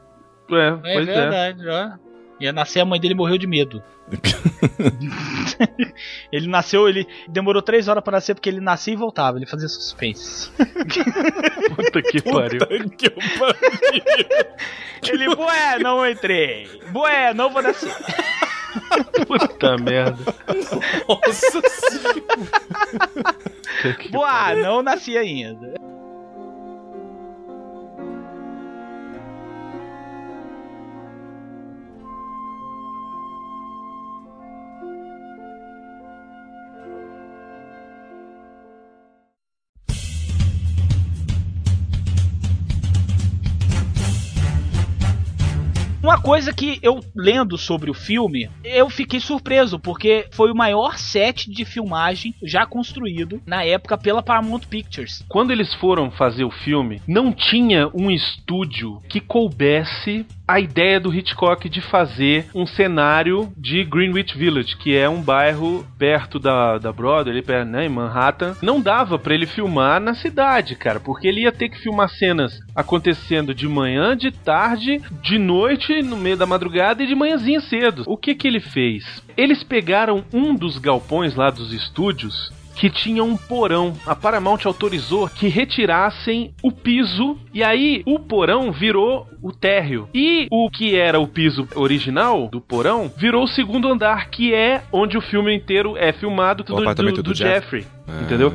F: É,
D: É
F: pois é.
D: verdade, ó. Ia nascer, a mãe dele morreu de medo. ele nasceu, ele demorou três horas pra nascer porque ele nascia e voltava, ele fazia suspense.
F: Puta que pariu.
G: que pariu.
D: ele, bué, não entrei. Bué, não vou nascer.
F: Puta merda.
G: Nossa
D: Bué, não nasci ainda. Uma coisa que eu lendo sobre o filme, eu fiquei surpreso, porque foi o maior set de filmagem já construído na época pela Paramount Pictures.
F: Quando eles foram fazer o filme, não tinha um estúdio que coubesse a ideia do Hitchcock de fazer um cenário de Greenwich Village, que é um bairro perto da, da Broadway, ali perto, né, em Manhattan. Não dava pra ele filmar na cidade, cara, porque ele ia ter que filmar cenas acontecendo de manhã, de tarde, de noite, no meio da madrugada e de manhãzinha cedo. O que que ele fez? Eles pegaram um dos galpões lá dos estúdios que tinha um porão. A Paramount autorizou que retirassem o piso e aí o porão virou o térreo. E o que era o piso original do porão virou o segundo andar, que é onde o filme inteiro é filmado do,
G: apartamento
F: do,
G: do
F: do Jeffrey.
G: Jeff. Ah,
F: Entendeu?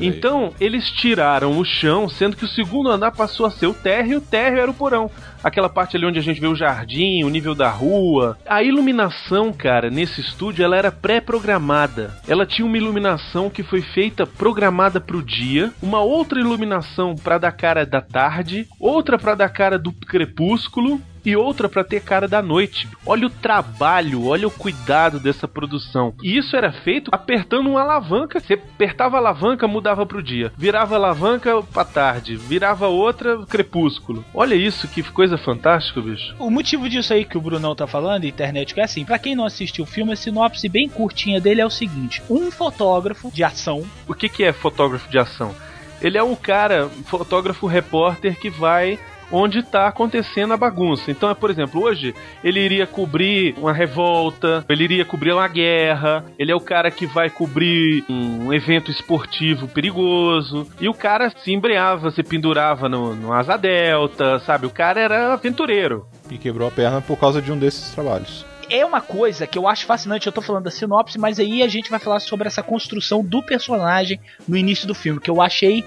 F: Então, eles tiraram o chão, sendo que o segundo andar passou a ser o térreo e o térreo era o porão. Aquela parte ali onde a gente vê o jardim, o nível da rua. A iluminação, cara, nesse estúdio, ela era pré-programada. Ela tinha uma iluminação que foi feita programada pro dia, uma outra iluminação pra dar cara da tarde, outra pra dar cara do crepúsculo e outra pra ter cara da noite. Olha o trabalho, olha o cuidado dessa produção. E isso era feito apertando uma alavanca. Você apertava a alavanca, mudava pro dia. Virava a alavanca pra tarde. Virava outra, crepúsculo. Olha isso, que coisa fantástica, bicho.
D: O motivo disso aí que o Brunão tá falando, internet, que é assim, pra quem não assistiu o filme, a sinopse bem curtinha dele é o seguinte: um fotógrafo de ação.
F: O que, que é fotógrafo de ação? Ele é um cara, fotógrafo repórter que vai onde tá acontecendo a bagunça. Então, é, por exemplo, hoje ele iria cobrir uma revolta, ele iria cobrir uma guerra, ele é o cara que vai cobrir um evento esportivo perigoso, e o cara se embreava, se pendurava no, no asa delta, sabe? O cara era aventureiro.
E: E quebrou a perna por causa de um desses trabalhos.
D: é uma coisa que eu acho fascinante. Eu tô falando da sinopse, mas aí a gente vai falar sobre essa construção do personagem no início do filme, que eu achei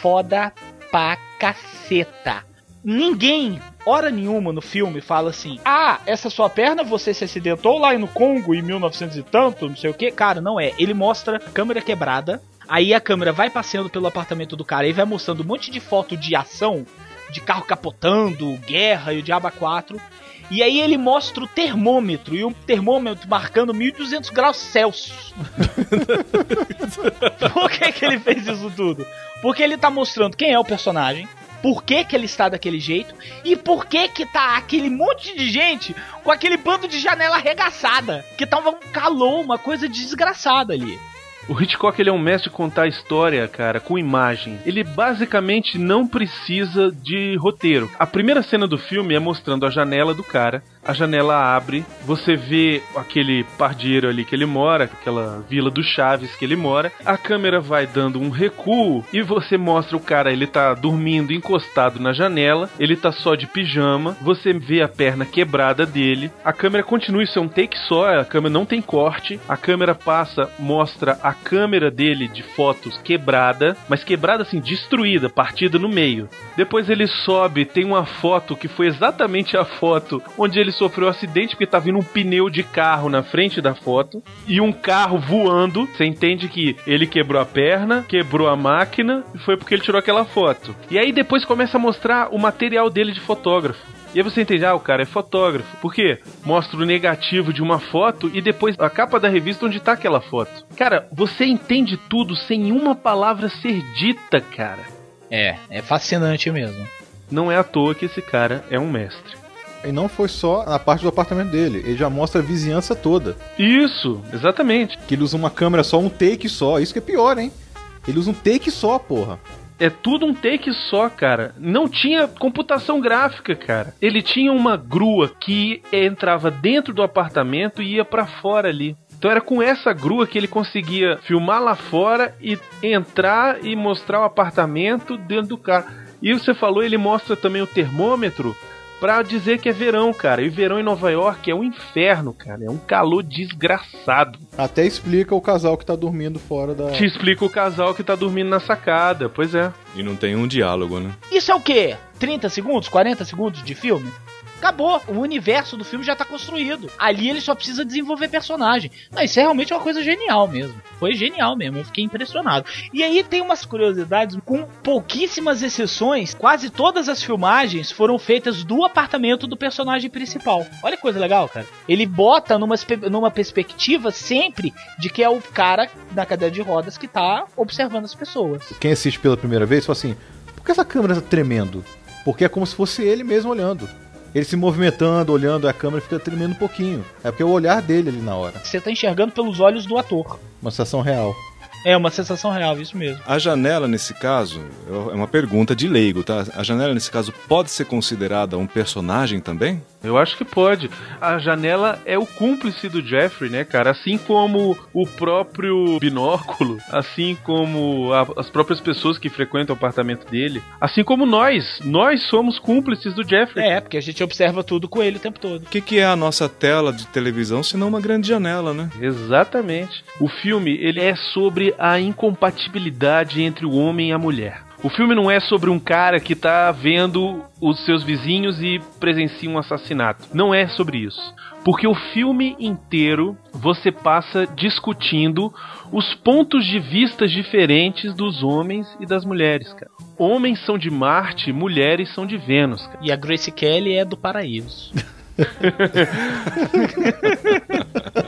D: foda pra caceta. Ninguém, hora nenhuma no filme, fala assim: Ah, essa sua perna você se acidentou lá no Congo em 1900 e tanto, não sei o que. Cara, não é. Ele mostra câmera quebrada. Aí a câmera vai passeando pelo apartamento do cara e vai mostrando um monte de foto de ação, de carro capotando, guerra e o Diaba 4. E aí ele mostra o termômetro e um termômetro marcando 1200 graus Celsius. Por que, que ele fez isso tudo? Porque ele tá mostrando quem é o personagem, por que, que ele está daquele jeito e por que que tá aquele monte de gente com aquele bando de janela arregaçada, que tava um calor, uma coisa desgraçada ali.
F: O Hitchcock ele é um mestre de contar história, cara, com imagem. Ele basicamente não precisa de roteiro. A primeira cena do filme é mostrando a janela do cara. A janela abre, você vê aquele pardieiro ali que ele mora, aquela vila do Chaves que ele mora. A câmera vai dando um recuo e você mostra o cara, ele tá dormindo encostado na janela, ele tá só de pijama, você vê a perna quebrada dele. A câmera continua, isso é um take só, a câmera não tem corte. A câmera passa, mostra a câmera dele de fotos quebrada, mas quebrada assim, destruída, partida no meio. Depois ele sobe, tem uma foto que foi exatamente a foto onde ele sofreu um acidente porque tá vindo um pneu de carro na frente da foto e um carro voando. Você entende que ele quebrou a perna, quebrou a máquina e foi porque ele tirou aquela foto. E aí depois começa a mostrar o material dele de fotógrafo. E aí você entende, ah, o cara é fotógrafo. Por quê? Mostra o negativo de uma foto e depois a capa da revista onde tá aquela foto. Cara, você entende tudo sem uma palavra ser dita, cara.
D: É, é fascinante mesmo.
F: Não é à toa que esse cara é um mestre.
E: E não foi só na parte do apartamento dele, ele já mostra a vizinhança toda.
F: Isso, exatamente.
E: Que ele usa uma câmera só, um take só, isso que é pior, hein? Ele usa um take só, porra.
F: É tudo um take só, cara. Não tinha computação gráfica, cara. Ele tinha uma grua que entrava dentro do apartamento e ia para fora ali. Então era com essa grua que ele conseguia filmar lá fora e entrar e mostrar o apartamento dentro do carro. E você falou, ele mostra também o termômetro pra dizer que é verão, cara. E verão em Nova York é um inferno, cara. É um calor desgraçado.
E: Até explica o casal que tá dormindo fora da.
F: Te explica o casal que tá dormindo na sacada, pois é.
G: E não tem um diálogo, né?
D: Isso é o quê? 30 segundos? 40 segundos de filme? Acabou. O universo do filme já tá construído. Ali ele só precisa desenvolver personagem. Não, isso é realmente uma coisa genial mesmo. Foi genial mesmo. Eu fiquei impressionado. E aí tem umas curiosidades. Com pouquíssimas exceções, quase todas as filmagens foram feitas do apartamento do personagem principal. Olha que coisa legal, cara. Ele bota numa, numa perspectiva sempre de que é o cara na cadeira de rodas que tá observando as pessoas.
E: Quem assiste pela primeira vez fala assim: por que essa câmera tá tremendo? Porque é como se fosse ele mesmo olhando. Ele se movimentando, olhando a câmera fica tremendo um pouquinho. É porque é o olhar dele ali na hora.
D: Você tá enxergando pelos olhos do ator.
E: Uma sensação real.
D: É uma sensação real, isso mesmo.
G: A janela, nesse caso, é uma pergunta de leigo, tá? A janela, nesse caso, pode ser considerada um personagem também?
F: Eu acho que pode. A janela é o cúmplice do Jeffrey, né, cara? Assim como o próprio binóculo, assim como a, as próprias pessoas que frequentam o apartamento dele, assim como nós. Nós somos cúmplices do Jeffrey.
D: É, porque a gente observa tudo com ele o tempo todo.
G: O que, que é a nossa tela de televisão se não uma grande janela, né?
F: Exatamente. O filme, ele é sobre a incompatibilidade entre o homem e a mulher. O filme não é sobre um cara que tá vendo os seus vizinhos e presencia um assassinato. Não é sobre isso. Porque o filme inteiro você passa discutindo os pontos de vista diferentes dos homens e das mulheres, cara. Homens são de Marte, mulheres são de Vênus. Cara.
D: E a Grace Kelly é do paraíso.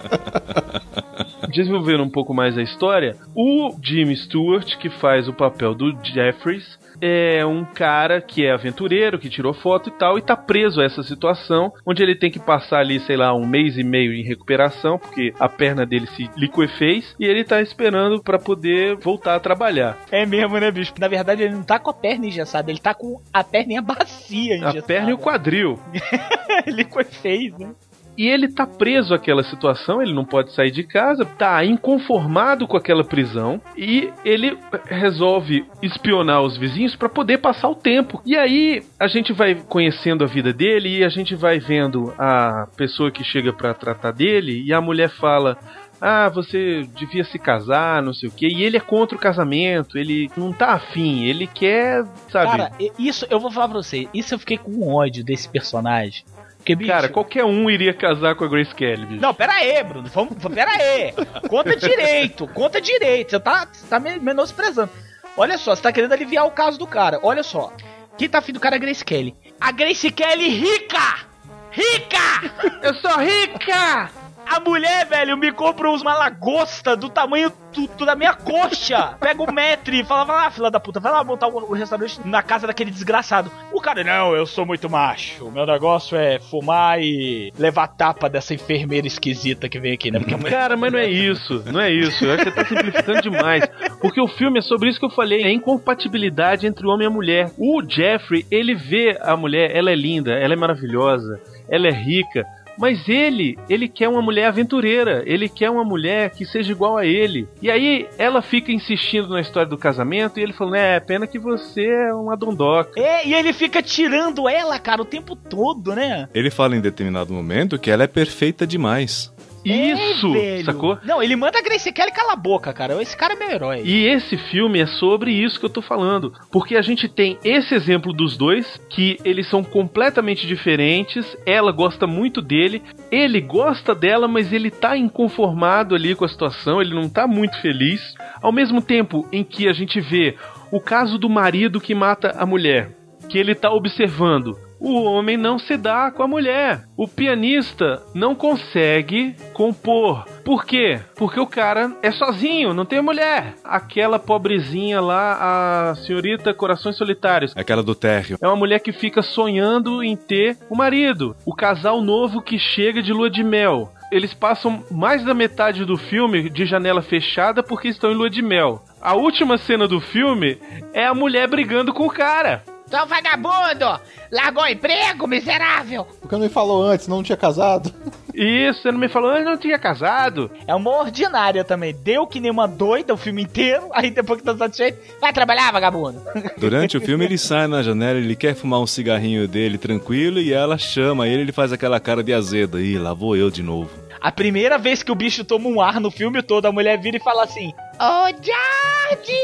F: Desenvolvendo um pouco mais a história, o Jimmy Stewart, que faz o papel do Jeffries, é um cara que é aventureiro, que tirou foto e tal, e tá preso a essa situação, onde ele tem que passar ali, sei lá, um mês e meio em recuperação, porque a perna dele se liquefez, e ele tá esperando para poder voltar a trabalhar.
D: É mesmo, né, bicho? Na verdade, ele não tá com a perna engessada, ele tá com a perna e a bacia engessada.
F: A perna e o quadril.
D: ele fez, né?
F: E ele tá preso àquela situação, ele não pode sair de casa, tá inconformado com aquela prisão e ele resolve espionar os vizinhos para poder passar o tempo. E aí a gente vai conhecendo a vida dele e a gente vai vendo a pessoa que chega para tratar dele e a mulher fala: ah, você devia se casar, não sei o quê. E ele é contra o casamento, ele não tá afim, ele quer, sabe?
D: Cara, isso eu vou falar pra você, isso eu fiquei com ódio desse personagem. Porque, bicho,
F: Cara, qualquer um iria casar com a Grace Kelly, bicho.
D: Não, pera aí, Bruno. Vamos, pera aí. Conta direito, conta direito. Você tá, você tá menosprezando. Olha só, você tá querendo aliviar o caso do cara. Olha só. Quem tá afim do cara é a Grace Kelly. A Grace Kelly rica! Rica!
F: Eu sou rica!
D: A mulher, velho, me compra uns lagosta do tamanho do, da minha coxa. Pega o metro e fala, vai lá, filha da puta, vai lá montar o, o restaurante na casa daquele desgraçado. O cara, não, eu sou muito macho. Meu negócio é fumar e levar tapa dessa enfermeira esquisita que vem aqui, né?
F: Porque mulher... Cara, mas não é isso, não é isso. Eu acho que você tá simplificando demais. Porque o filme é sobre isso que eu falei, é incompatibilidade entre o homem e a mulher. O Jeffrey, ele vê a mulher, ela é linda, ela é maravilhosa, ela é rica, mas ele, ele quer uma mulher aventureira, ele quer uma mulher que seja igual a ele. E aí ela fica insistindo na história do casamento e ele falou: É, pena que você é uma dondoca.
D: É, e ele fica tirando ela, cara, o tempo todo, né?
G: Ele fala em determinado momento que ela é perfeita demais.
F: Isso, sacou?
D: Não, ele manda a Grace Kelly calar a boca, cara. Esse cara é meu herói.
F: E esse filme é sobre isso que eu tô falando. Porque a gente tem esse exemplo dos dois, que eles são completamente diferentes. Ela gosta muito dele, ele gosta dela, mas ele tá inconformado ali com a situação, ele não tá muito feliz. Ao mesmo tempo em que a gente vê o caso do marido que mata a mulher, que ele tá observando o homem não se dá com a mulher. O pianista não consegue compor. Por quê? Porque o cara é sozinho, não tem mulher. Aquela pobrezinha lá, a senhorita Corações Solitários.
G: Aquela do térreo.
F: É uma mulher que fica sonhando em ter o um marido. O casal novo que chega de lua de mel. Eles passam mais da metade do filme de janela fechada porque estão em lua de mel. A última cena do filme é a mulher brigando com o cara.
D: Só vagabundo! Largou o emprego, miserável!
E: Porque não me falou antes, não tinha casado.
F: Isso, você não me falou antes, não tinha casado.
D: É uma ordinária também. Deu que nem uma doida o filme inteiro, aí depois que tá satisfeito, vai trabalhar, vagabundo.
G: Durante o filme ele sai na janela, ele quer fumar um cigarrinho dele tranquilo e ela chama ele, ele faz aquela cara de azedo. Ih, lá vou eu de novo.
D: A primeira vez que o bicho toma um ar no filme todo, a mulher vira e fala assim: Ô, oh, George!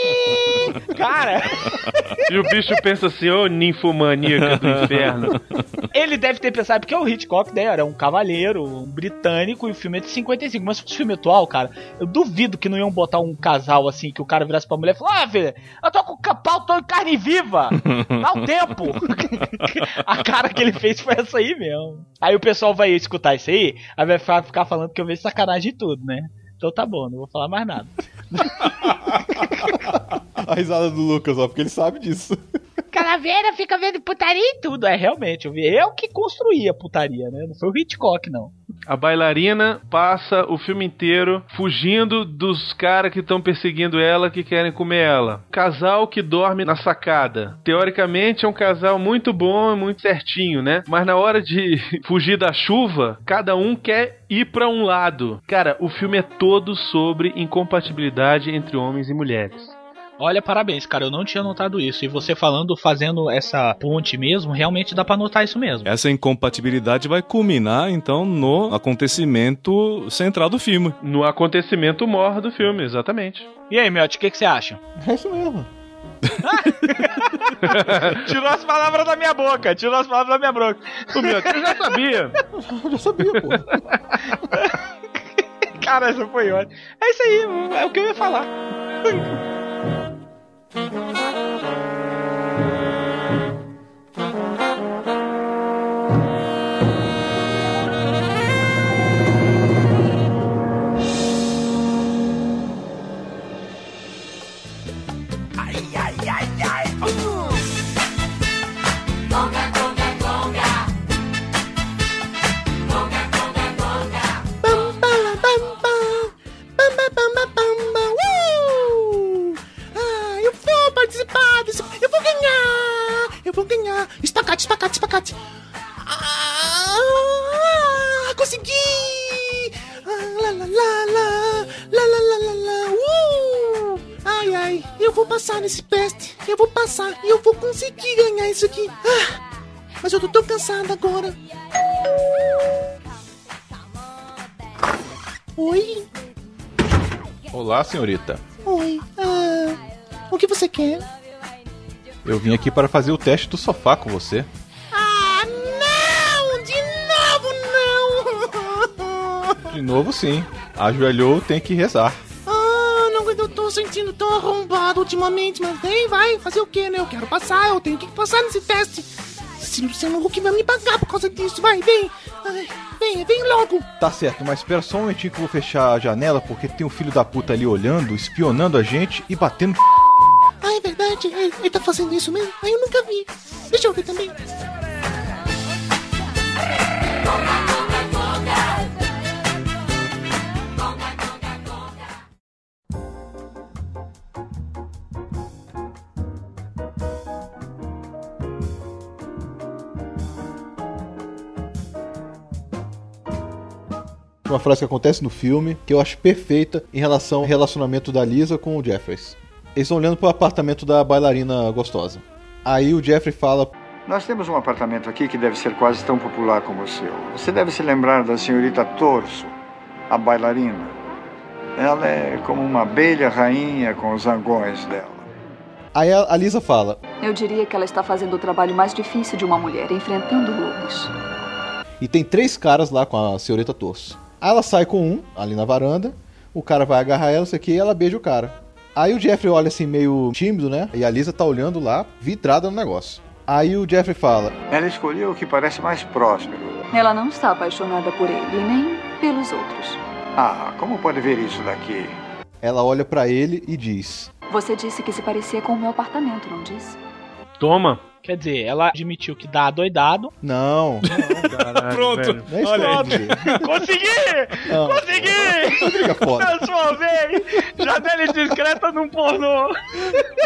D: Cara!
F: e o bicho pensa assim: Ô, oh, ninfomaníaca do inferno.
D: Ele deve ter pensado, porque o Hitchcock né, era um cavaleiro um britânico e o filme é de 55. Mas se fosse filme atual, cara, eu duvido que não iam botar um casal assim, que o cara virasse pra mulher e falou: Ah, filha, eu tô com o pau, tô em carne viva! Dá um tempo! a cara que ele fez foi essa aí mesmo. Aí o pessoal vai escutar isso aí, aí vai ficar falando que eu vejo sacanagem de tudo, né? Então tá bom, não vou falar mais nada.
E: a risada do Lucas, ó, porque ele sabe disso.
D: Calaveira fica vendo putaria e tudo. É, realmente, eu vi. Eu que construí a putaria, né? Não foi o Hitchcock, não.
F: A bailarina passa o filme inteiro fugindo dos caras que estão perseguindo ela, que querem comer ela. Casal que dorme na sacada. Teoricamente é um casal muito bom, muito certinho, né? Mas na hora de fugir da chuva, cada um quer ir para um lado. Cara, o filme é todo sobre incompatibilidade entre homens e mulheres.
D: Olha, parabéns, cara. Eu não tinha notado isso. E você falando, fazendo essa ponte mesmo, realmente dá pra notar isso mesmo.
G: Essa incompatibilidade vai culminar, então, no acontecimento central do filme.
F: No acontecimento mor do filme, exatamente.
D: E aí, Melt, o que, que você acha?
E: É isso mesmo.
D: tirou as palavras da minha boca, tirou as palavras da minha boca.
F: O meu, eu já sabia.
E: eu já sabia, pô.
D: Cara, isso foi ótimo. É isso aí, é o que eu ia falar.
P: vou ganhar. Espacate, espacate, espacate. Ah, consegui! Ah, lá, lá, lá, lá, lá, lá, lá, lá, uh! Ai, ai, eu vou passar nesse teste. Eu vou passar e eu vou conseguir ganhar isso aqui. Ah, mas eu tô tão cansada agora. Oi,
E: Olá, senhorita.
P: oi. Ah, o que você quer?
E: Eu vim aqui para fazer o teste do sofá com você.
P: Ah, não! De novo, não!
E: De novo, sim. Ajoelhou, tem que rezar.
P: Ah, não, eu tô sentindo tão arrombado ultimamente, mas vem, vai, fazer o quê, né? Eu quero passar, eu tenho que passar nesse teste. Se o Luciano Huck vai me pagar por causa disso, vai, vem. Ai, vem, vem logo.
E: Tá certo, mas espera só um momentinho que eu vou fechar a janela porque tem um filho da puta ali olhando, espionando a gente e batendo.
P: Ele, tá fazendo isso mesmo? Ah, eu nunca vi. Deixa eu ver também.
E: Uma frase que acontece no filme que eu acho perfeita em relação ao relacionamento da Lisa com o Jeffries. Eles estão olhando pro apartamento da bailarina gostosa. Aí o Jeffrey fala:
O: Nós temos um apartamento aqui que deve ser quase tão popular como o seu. Você deve se lembrar da senhorita Torso, a bailarina. Ela é como uma abelha rainha com os zangões dela.
E: Aí a a Lisa fala:
Q: Eu diria que ela está fazendo o trabalho mais difícil de uma mulher, enfrentando lobos.
E: E tem três caras lá com a senhorita Torso. Aí ela sai com um, ali na varanda. O cara vai agarrar ela, isso aqui, e ela beija o cara. Aí o Jeffrey olha assim, meio tímido, né? E a Lisa tá olhando lá, vidrada no negócio. Aí o Jeffrey fala:
O: Ela escolheu o que parece mais próspero.
Q: Ela não está apaixonada por ele, nem pelos outros.
O: Ah, como pode ver isso daqui?
E: Ela olha pra ele e diz:
Q: Você disse que se parecia com o meu apartamento, não disse?
F: Toma.
D: Quer dizer, ela admitiu que dá doidado.
E: Não.
D: Pronto.
E: Não é que eu ia dizer.
D: Consegui!
E: Não.
D: Consegui!
E: Rodrigo é foda.
D: Transformei! Janela indiscreta num pornô!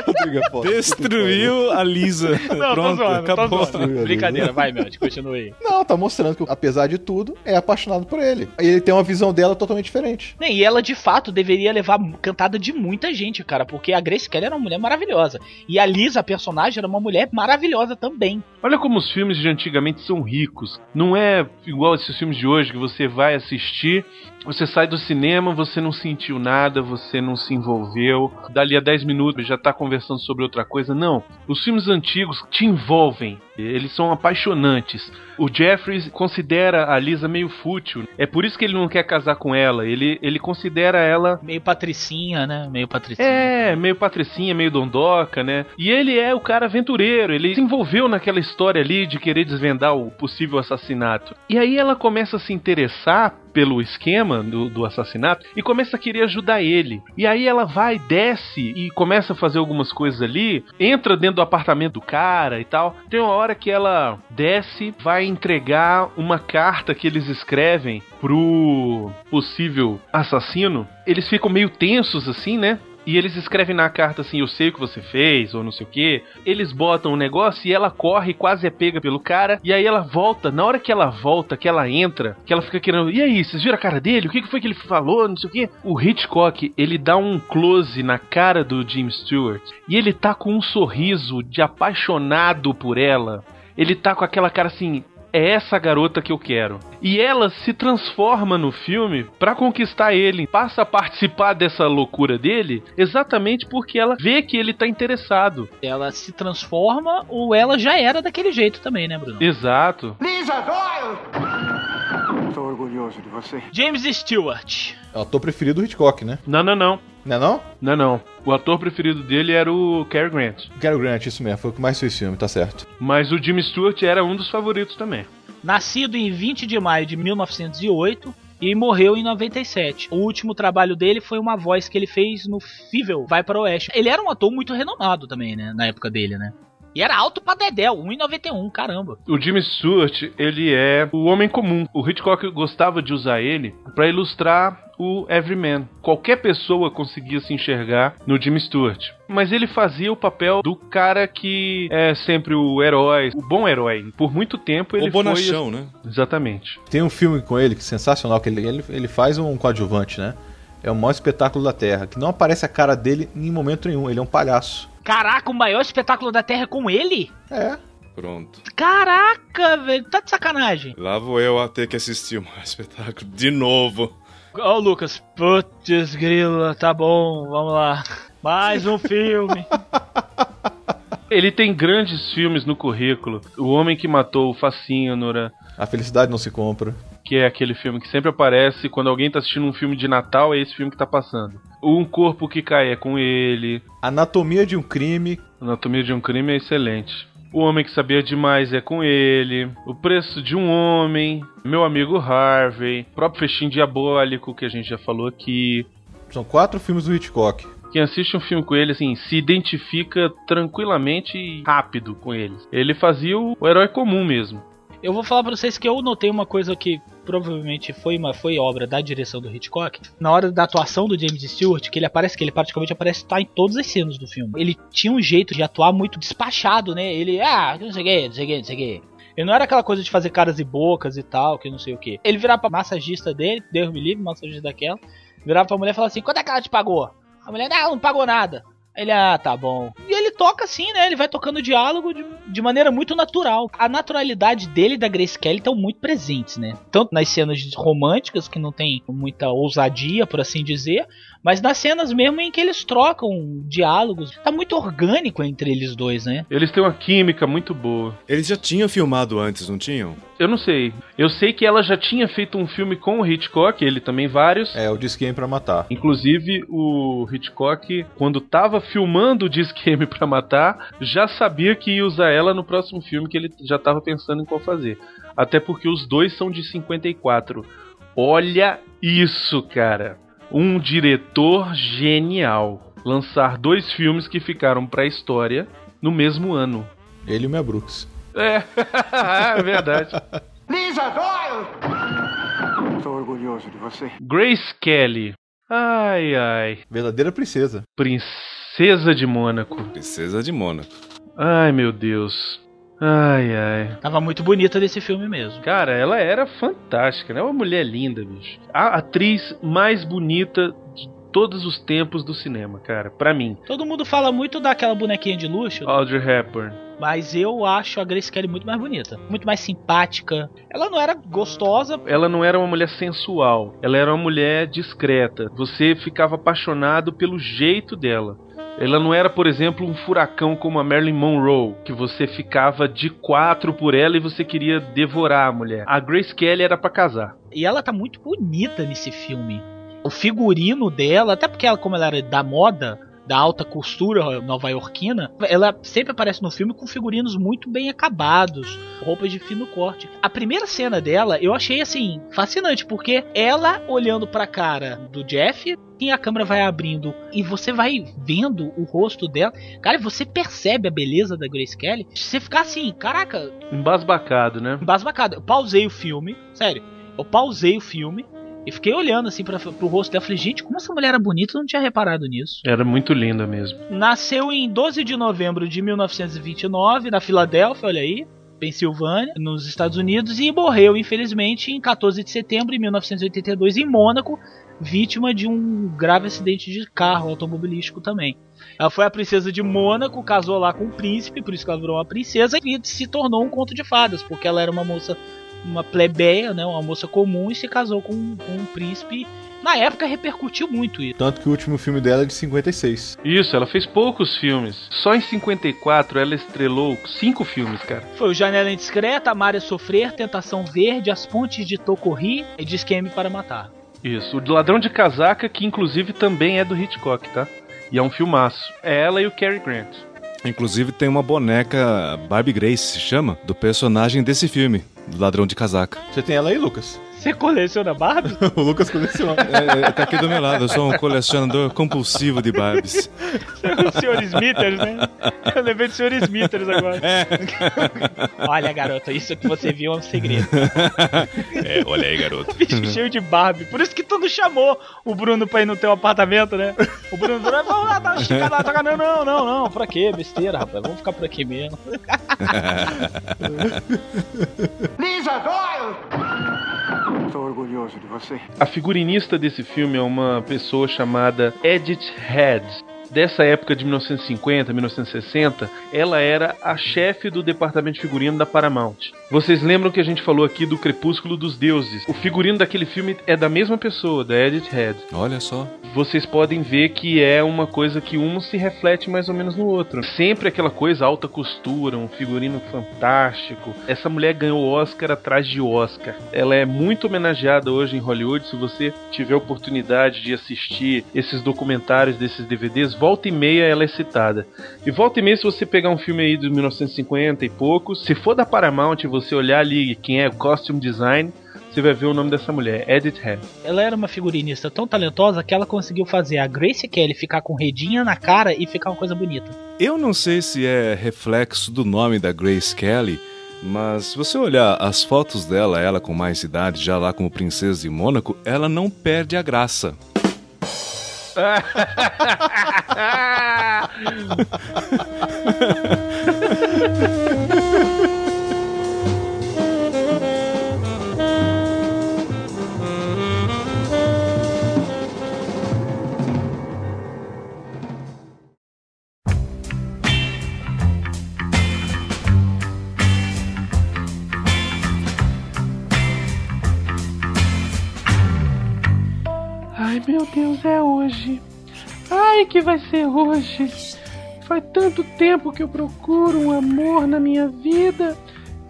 E: Rodrigo é foda.
G: Destruiu a Lisa.
D: Não,
G: Pronto,
D: tô zoando,
G: acabou.
D: tô zoando. Brincadeira, vai, Meld, continue aí.
E: Não, tá mostrando que, apesar de tudo, é apaixonado por ele. E ele tem uma visão dela totalmente diferente.
D: Nem, E ela, de fato, deveria levar cantada de muita gente, cara, porque a Grace Kelly era uma mulher maravilhosa. E a Lisa, a personagem, era uma mulher maravilhosa também.
F: Olha como os filmes de antigamente são ricos. Não é igual esses filmes de hoje que você vai assistir, você sai do cinema, você não sentiu nada, você não se envolveu. Dali a 10 minutos já tá conversando sobre outra coisa. Não. Os filmes antigos te envolvem. Eles são apaixonantes. O Jeffries considera a Lisa meio fútil. É por isso que ele não quer casar com ela. Ele, ele considera ela
D: Meio patricinha, né? Meio patricinha.
F: é, meio patricinha, meio dondoca, né? E ele é o cara aventureiro, ele se envolveu naquela história ali de querer desvendar o possível assassinato. E aí ela começa a se interessar pelo esquema do, do assassinato e começa a querer ajudar ele. E aí ela vai, desce e começa a fazer algumas coisas ali, entra dentro do apartamento do cara e tal. Tem uma hora que ela desce, vai entregar uma carta que eles escrevem pro possível assassino. Eles ficam meio tensos assim, né? E eles escrevem na carta assim, eu sei o que você fez, ou não sei o que. Eles botam o negócio e ela corre, quase é pega pelo cara. E aí ela volta. Na hora que ela volta, que ela entra, que ela fica querendo. E aí, vocês viram a cara dele? O que que foi que ele falou? Não sei o que. O Hitchcock, ele dá um close na cara do Jim Stewart. E ele tá com um sorriso de apaixonado por ela. Ele tá com aquela cara assim. É essa garota que eu quero. E ela se transforma no filme pra conquistar ele, passa a participar dessa loucura dele, exatamente porque ela vê que ele tá interessado.
D: Ela se transforma ou ela já era daquele jeito também, né, Bruno?
F: Exato.
O: Lisa Doyle! Estou orgulhoso de você.
D: James Stewart.
E: É o ator preferido do Hitchcock, né?
F: Não, não, não.
E: Não é não?
F: Não, não. O ator preferido dele era o Cary Grant.
E: Cary Grant, isso mesmo. Foi o que mais fez filme, tá certo.
F: Mas o Jimmy Stewart era um dos favoritos também.
D: Nascido em 20 de maio de 1908 e morreu em 97. O último trabalho dele foi uma voz que ele fez no Fível Vai para o Oeste. Ele era um ator muito renomado também, né? Na época dele, né? E era alto pra Dedé, 1,91, caramba.
F: O Jimmy Stewart, ele é o homem comum. O Hitchcock gostava de usar ele pra ilustrar o Everyman. Qualquer pessoa conseguia se enxergar no Jimmy Stewart. Mas ele fazia o papel do cara que é sempre o herói, o bom herói. Por muito tempo ele
G: O bonachão,
F: foi...
G: né?
F: Exatamente.
E: Tem um filme com ele que é sensacional, que ele, ele, ele faz um coadjuvante, né? É o maior espetáculo da Terra, que não aparece a cara dele em momento nenhum, ele é um palhaço.
D: Caraca, o maior espetáculo da Terra é com ele?
E: É.
G: Pronto.
D: Caraca, velho, tá de sacanagem.
G: Lá vou eu a ter que assistir o maior espetáculo de novo.
D: Ó, o Lucas, putz, grila, tá bom, vamos lá. Mais um filme.
F: Ele tem grandes filmes no currículo. O Homem que Matou o Facínora,
E: A felicidade não se compra.
F: Que é aquele filme que sempre aparece quando alguém tá assistindo um filme de Natal, é esse filme que tá passando. Um Corpo que Cai é com ele.
E: Anatomia de um crime.
F: Anatomia de um Crime é excelente. O Homem que Sabia Demais é com ele. O Preço de um Homem. Meu Amigo Harvey. O próprio Festim Diabólico, que a gente já falou aqui.
E: São quatro filmes do Hitchcock.
F: Quem assiste um filme com ele, assim, se identifica tranquilamente e rápido com ele. Ele fazia o herói comum mesmo.
D: Eu vou falar pra vocês que eu notei uma coisa que provavelmente foi uma foi obra da direção do Hitchcock. Na hora da atuação do James Stewart, que ele aparece que ele praticamente aparece tá em todas as cenas do filme. Ele tinha um jeito de atuar muito despachado, né? Ele, ah, não sei o que, não sei o que, não sei o que. Ele não era aquela coisa de fazer caras e bocas e tal, que não sei o que. Ele virava pra massagista dele, Deus me livre, massagista daquela, virava pra mulher e falava assim: quanto é que ela te pagou? A mulher, não, não pagou nada. Ele, ah, tá bom. E ele toca assim, né? Ele vai tocando diálogo de, de maneira muito natural. A naturalidade dele e da Grace Kelly estão muito presentes, né? Tanto nas cenas românticas, que não tem muita ousadia, por assim dizer, mas nas cenas mesmo em que eles trocam diálogos. Tá muito orgânico entre eles dois, né?
F: Eles têm uma química muito boa.
G: Eles já tinham filmado antes, não tinham?
F: Eu não sei. Eu sei que ela já tinha feito um filme com o Hitchcock, ele também vários.
E: É, o Disque pra Matar.
F: Inclusive, o Hitchcock, quando tava filmando o Disque M pra Matar, já sabia que ia usar ela no próximo filme que ele já tava pensando em qual fazer. Até porque os dois são de 54. Olha isso, cara. Um diretor genial. Lançar dois filmes que ficaram pra história no mesmo ano.
E: Ele e o Mel Brooks.
F: É, é verdade.
O: Lisa Doyle! Estou orgulhoso de você.
F: Grace Kelly. Ai, ai.
E: Verdadeira princesa.
F: Princesa de Mônaco.
G: Princesa de Mônaco.
F: Ai, meu Deus. Ai, ai.
D: Tava muito bonita desse filme mesmo.
F: Cara, ela era fantástica, né? Uma mulher linda, bicho. A atriz mais bonita de todos os tempos do cinema, cara, pra mim.
D: Todo mundo fala muito daquela bonequinha de luxo,
F: Audrey Hepburn.
D: mas eu acho a Grace Kelly muito mais bonita, muito mais simpática. Ela não era gostosa,
F: Ela não era uma mulher sensual, ela era uma mulher discreta. Você ficava apaixonado pelo jeito dela. Ela não era, por exemplo, um furacão como a Marilyn Monroe, que você ficava de quatro por ela e você queria devorar a mulher. A Grace Kelly era pra casar.
D: e ela tá muito bonita nesse filme. O figurino dela, até porque ela, como ela era da moda, da alta costura nova-iorquina, ela sempre aparece no filme com figurinos muito bem acabados, roupas de fino corte. A primeira cena dela eu achei assim fascinante, porque ela olhando pra cara do Jeff, e a câmera vai abrindo e você vai vendo o rosto dela, cara, você percebe a beleza da Grace Kelly. Você ficar assim, caraca,
F: Embasbacado, né?
D: embasbacado. Eu pausei o filme, sério, eu pausei o filme e fiquei olhando assim pra, pro rosto dela. Falei, gente, como essa mulher era bonita, eu não tinha reparado nisso.
F: Era muito linda mesmo.
D: Nasceu em 12 de novembro de 1929, na Filadélfia, olha aí, Pensilvânia, nos Estados Unidos, e morreu, infelizmente, em 14 de setembro de 1982, em Mônaco, vítima de um grave acidente de carro automobilístico também. Ela foi a princesa de Mônaco, casou lá com o príncipe, por isso que ela virou uma princesa, e se tornou um conto de fadas, porque ela era uma moça, uma plebeia, né, uma moça comum, e se casou com, com um príncipe. Na época repercutiu muito isso.
E: Tanto que o último filme dela é de 56.
F: Isso, ela fez poucos filmes. Só em 54 ela estrelou cinco filmes, cara.
D: Foi o Janela Indiscreta, Amar é Sofrer, Tentação Verde, As Pontes de Tocorri e Disqueme para Matar.
F: Isso, o Ladrão de Casaca, que inclusive também é do Hitchcock, tá? E é um filmaço. É ela e o Cary Grant.
G: Inclusive tem uma boneca, Barbie Grace se chama, do personagem desse filme, Ladrão de Casaca.
E: Você tem ela aí, Lucas?
M: Você coleciona Barbies?
E: o Lucas coleciona.
G: É, é, tá aqui do meu lado, eu sou um colecionador compulsivo de Barbies.
M: o Sr. Smithers, né? Eu lembrei do Sr. Smithers agora. Olha, garoto, isso que você viu é um segredo.
G: É, olha aí, garoto.
M: Bicho cheio de Barbie. Por isso que tu não chamou o Bruno pra ir no teu apartamento, né? O Bruno falou, vamos lá, dar uma esticada lá. Tá, Não, não, não, não. Pra quê? Besteira, rapaz. Vamos ficar por aqui mesmo.
O: Lisa Doyle! Estou orgulhoso de você.
F: A figurinista desse filme é uma pessoa chamada Edith Head. Dessa época de 1950, 1960, ela era a chefe do departamento de figurino da Paramount. Vocês lembram que a gente falou aqui do Crepúsculo dos Deuses? O figurino daquele filme é da mesma pessoa, da Edith Head.
G: Olha só.
F: Vocês podem ver que é uma coisa que um se reflete mais ou menos no outro. Sempre aquela coisa alta costura, um figurino fantástico. Essa mulher ganhou Oscar atrás de Oscar. Ela é muito homenageada hoje em Hollywood. Se você tiver oportunidade de assistir esses documentários desses DVDs, volta e meia ela é citada. E volta e meia, se você pegar um filme aí de 1950 e poucos, se for da Paramount e você olhar ali quem é o costume design, você vai ver o nome dessa mulher, Edith Head.
M: Ela era uma figurinista tão talentosa que ela conseguiu fazer a Grace Kelly ficar com redinha na cara e ficar uma coisa bonita.
G: Eu não sei se é reflexo do nome da Grace Kelly, mas se você olhar as fotos dela, ela com mais idade, já lá como princesa de Mônaco, ela não perde a graça.
P: Ai, meu Deus, é hoje. Ai, que vai ser hoje. Faz tanto tempo que eu procuro um amor na minha vida.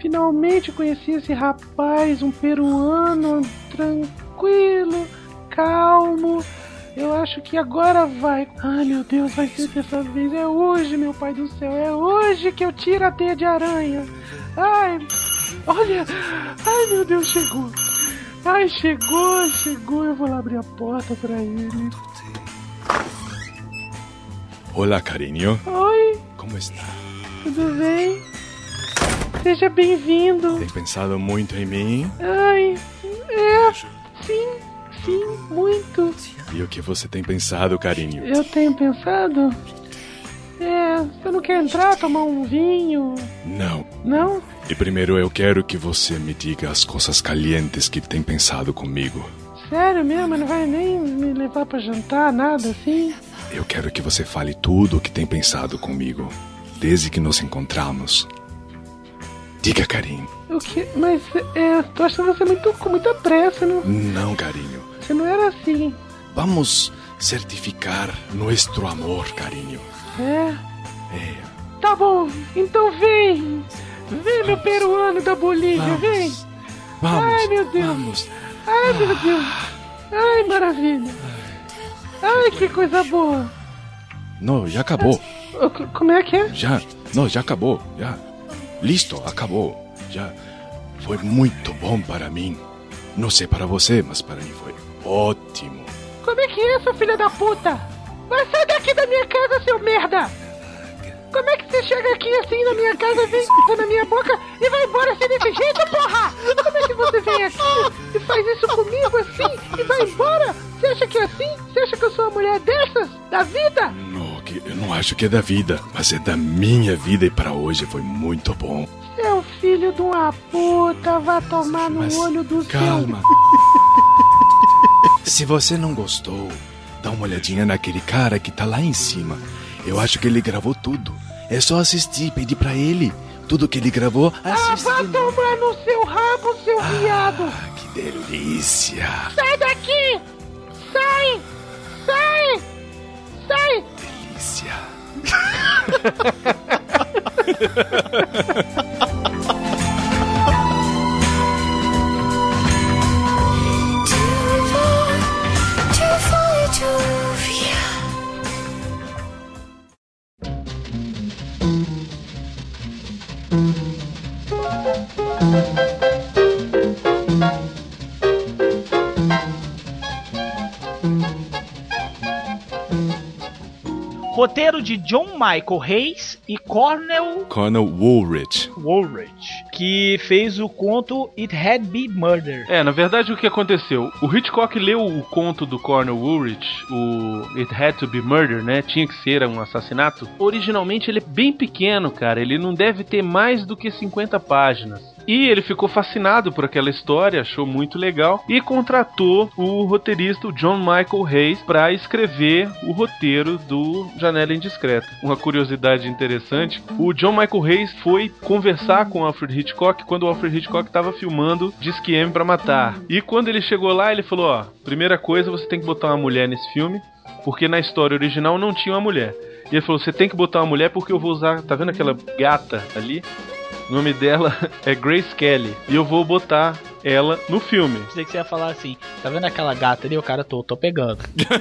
P: Finalmente conheci esse rapaz, um peruano, tranquilo, calmo. Eu acho que agora vai. Ai, meu Deus, vai ser dessa vez. É hoje, meu pai do céu. É hoje que eu tiro a teia de aranha. Ai, olha. Ai, meu Deus, chegou. Ai, chegou, chegou. Eu vou lá abrir a porta pra ele.
G: Olá, carinho.
P: Oi,
G: Como está?
P: tudo bem? Seja bem-vindo.
G: Tem pensado muito em mim?
P: Ai, é. Sim, sim, muito.
G: E o que você tem pensado, carinho?
P: Eu tenho pensado. É, você não quer entrar, tomar um vinho?
G: Não.
P: Não?
G: E primeiro eu quero que você me diga as coisas calientes que tem pensado comigo.
P: Sério mesmo? Não vai nem me levar pra jantar, nada assim?
G: Eu quero que você fale tudo o que tem pensado comigo, desde que nos encontramos. Diga, carinho.
P: O que? Mas é, tô achando você muito com muita pressa, não?
G: Não, carinho.
P: Você não era assim.
G: Vamos certificar nosso amor, carinho.
P: É? Tá bom, então vem! Vem, meu peruano da Bolívia,
G: Vamos.
P: vem!
G: Vamos,
P: Ai, meu Deus!
G: vamos.
P: Ai, meu Deus! Ai, maravilha! Ai, que coisa boa!
G: Não, já acabou.
P: Como é que é?
G: Já. Não, já acabou. Já. Listo, acabou. Já. Foi muito bom para mim. Não sei para você, mas para mim foi ótimo.
P: Como é que é, seu filho da puta? Vai sair daqui da minha casa, seu merda! Como é que você chega aqui assim na minha casa, vem na minha boca e vai embora assim desse jeito, porra? Como é que você vem aqui e faz isso comigo assim e vai embora? Você acha que é assim? Você acha que eu sou uma mulher dessas? Da vida?
G: Não, que eu não acho que é da vida, mas é da minha vida e para hoje foi muito bom.
P: Seu filho de uma puta, vai tomar no
G: Mas
P: olho do
G: calma. Se você não gostou, Dá uma olhadinha naquele cara que tá lá em cima. Eu acho que ele gravou tudo. É só assistir, pedir pra ele. Tudo que ele gravou, assiste. Ah, vá
P: tomar no seu rabo, seu ah, viado!
G: Que delícia!
P: Sai daqui! Sai! Sai! Sai!
G: Delícia!
D: Roteiro de John Michael Hayes e Cornel.
G: Cornel Woolrich.
D: Woolrich. Que fez o conto It Had Be Murder.
F: É, na verdade o que aconteceu? O Hitchcock leu o conto do Cornel Woolrich, o It Had to Be Murder, né? Tinha que ser um assassinato. Originalmente ele é bem pequeno, cara. Ele não deve ter mais do que 50 páginas. E ele ficou fascinado por aquela história, achou muito legal e contratou o roteirista John Michael Hayes para escrever o roteiro do Janela Indiscreta. Uma curiosidade interessante: o John Michael Hayes foi conversar com Alfred Hitchcock quando o Alfred Hitchcock estava filmando Disque M para Matar. E quando ele chegou lá, ele falou: Ó, primeira coisa, você tem que botar uma mulher nesse filme, porque na história original não tinha uma mulher. E ele falou: Você tem que botar uma mulher porque eu vou usar. Tá vendo aquela gata ali? O nome dela é Grace Kelly. E eu vou botar ela no filme.
D: Pensei que você ia falar assim, tá vendo aquela gata ali? O cara, tô, tô pegando.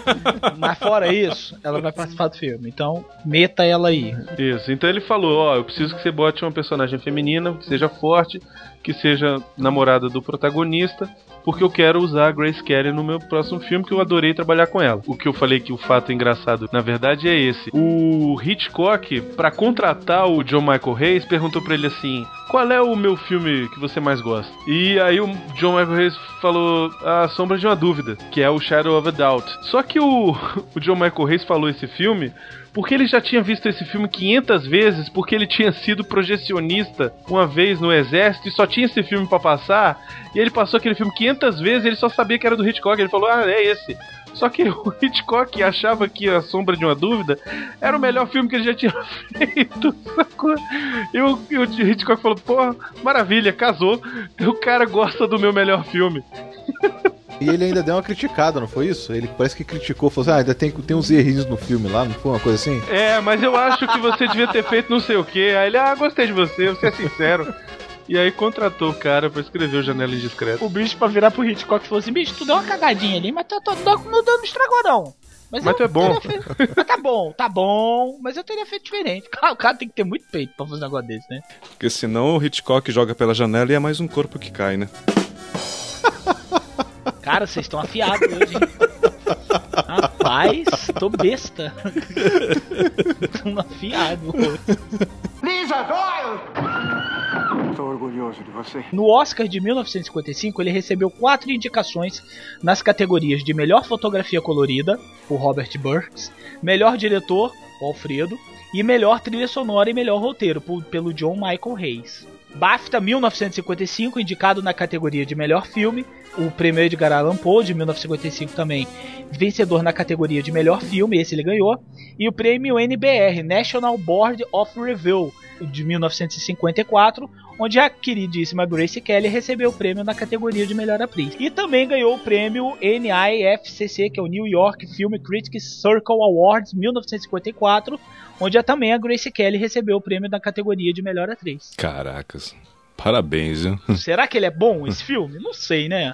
D: Mas fora isso, ela vai participar do filme. Então, meta ela aí.
F: Isso, então ele falou: Ó, eu preciso que você bote uma personagem feminina, que seja forte, que seja namorada do protagonista, porque eu quero usar a Grace Kelly no meu próximo filme, que eu adorei trabalhar com ela. O que eu falei que o fato engraçado, na verdade, é esse. O Hitchcock, pra contratar o John Michael Hayes, perguntou pra ele assim: qual é o meu filme que você mais gosta? E aí o John Michael Hayes falou A Sombra de uma Dúvida, que é o Shadow of a Doubt. Só que o, o John Michael Hayes falou esse filme porque ele já tinha visto esse filme 500 vezes, porque ele tinha sido projecionista uma vez no exército e só tinha esse filme para passar, e ele passou aquele filme 500 vezes e ele só sabia que era do Hitchcock, ele falou: "Ah, é esse". Só que o Hitchcock achava que A Sombra de uma Dúvida era o melhor filme que ele já tinha feito, sacou? E o, e o Hitchcock falou: pô, maravilha, casou. O cara gosta do meu melhor filme.
E: E ele ainda deu uma criticada, não foi isso? Ele parece que criticou, falou assim, ah, ainda tem, tem uns errinhos no filme lá, não foi uma coisa assim?
F: É, mas eu acho que você devia ter feito não sei o que. Aí ele, ah, gostei de você, você é sincero. E aí contratou o cara pra escrever o Janela Indiscreta.
D: O bicho pra virar pro Hitchcock falou assim: bicho, tu deu uma cagadinha ali, mas tu, tu, não, não, não estragou não.
F: Mas
D: eu
F: tu é bom.
D: teria feito- Mas tá bom, tá bom, mas eu teria feito diferente. O cara tem que ter muito peito pra fazer um negócio desse, né?
G: Porque senão o Hitchcock joga pela janela e é mais um corpo que cai, né?
D: Cara, vocês estão afiados hoje, hein? Rapaz, tô besta. Tão afiado.
O: Lisa Doyle! Orgulhoso de você.
D: No Oscar de 1955, ele recebeu quatro indicações nas categorias de melhor fotografia colorida, o Robert Burks, melhor diretor, Alfredo, e melhor trilha sonora e melhor roteiro, por- pelo John Michael Hayes. BAFTA 1955, indicado na categoria de melhor filme, o prêmio Edgar Allan Poe de 1955 também, vencedor na categoria de melhor filme, esse ele ganhou, e o prêmio NBR, National Board of Review, de 1954, onde a queridíssima Grace Kelly recebeu o prêmio na categoria de melhor atriz. E também ganhou o prêmio NIFCC, que é o New York Film Critics Circle Awards 1954, onde também a Grace Kelly recebeu o prêmio na categoria de melhor atriz.
G: Caracas. Parabéns, viu?
D: Será que ele é bom esse filme? Não sei, né?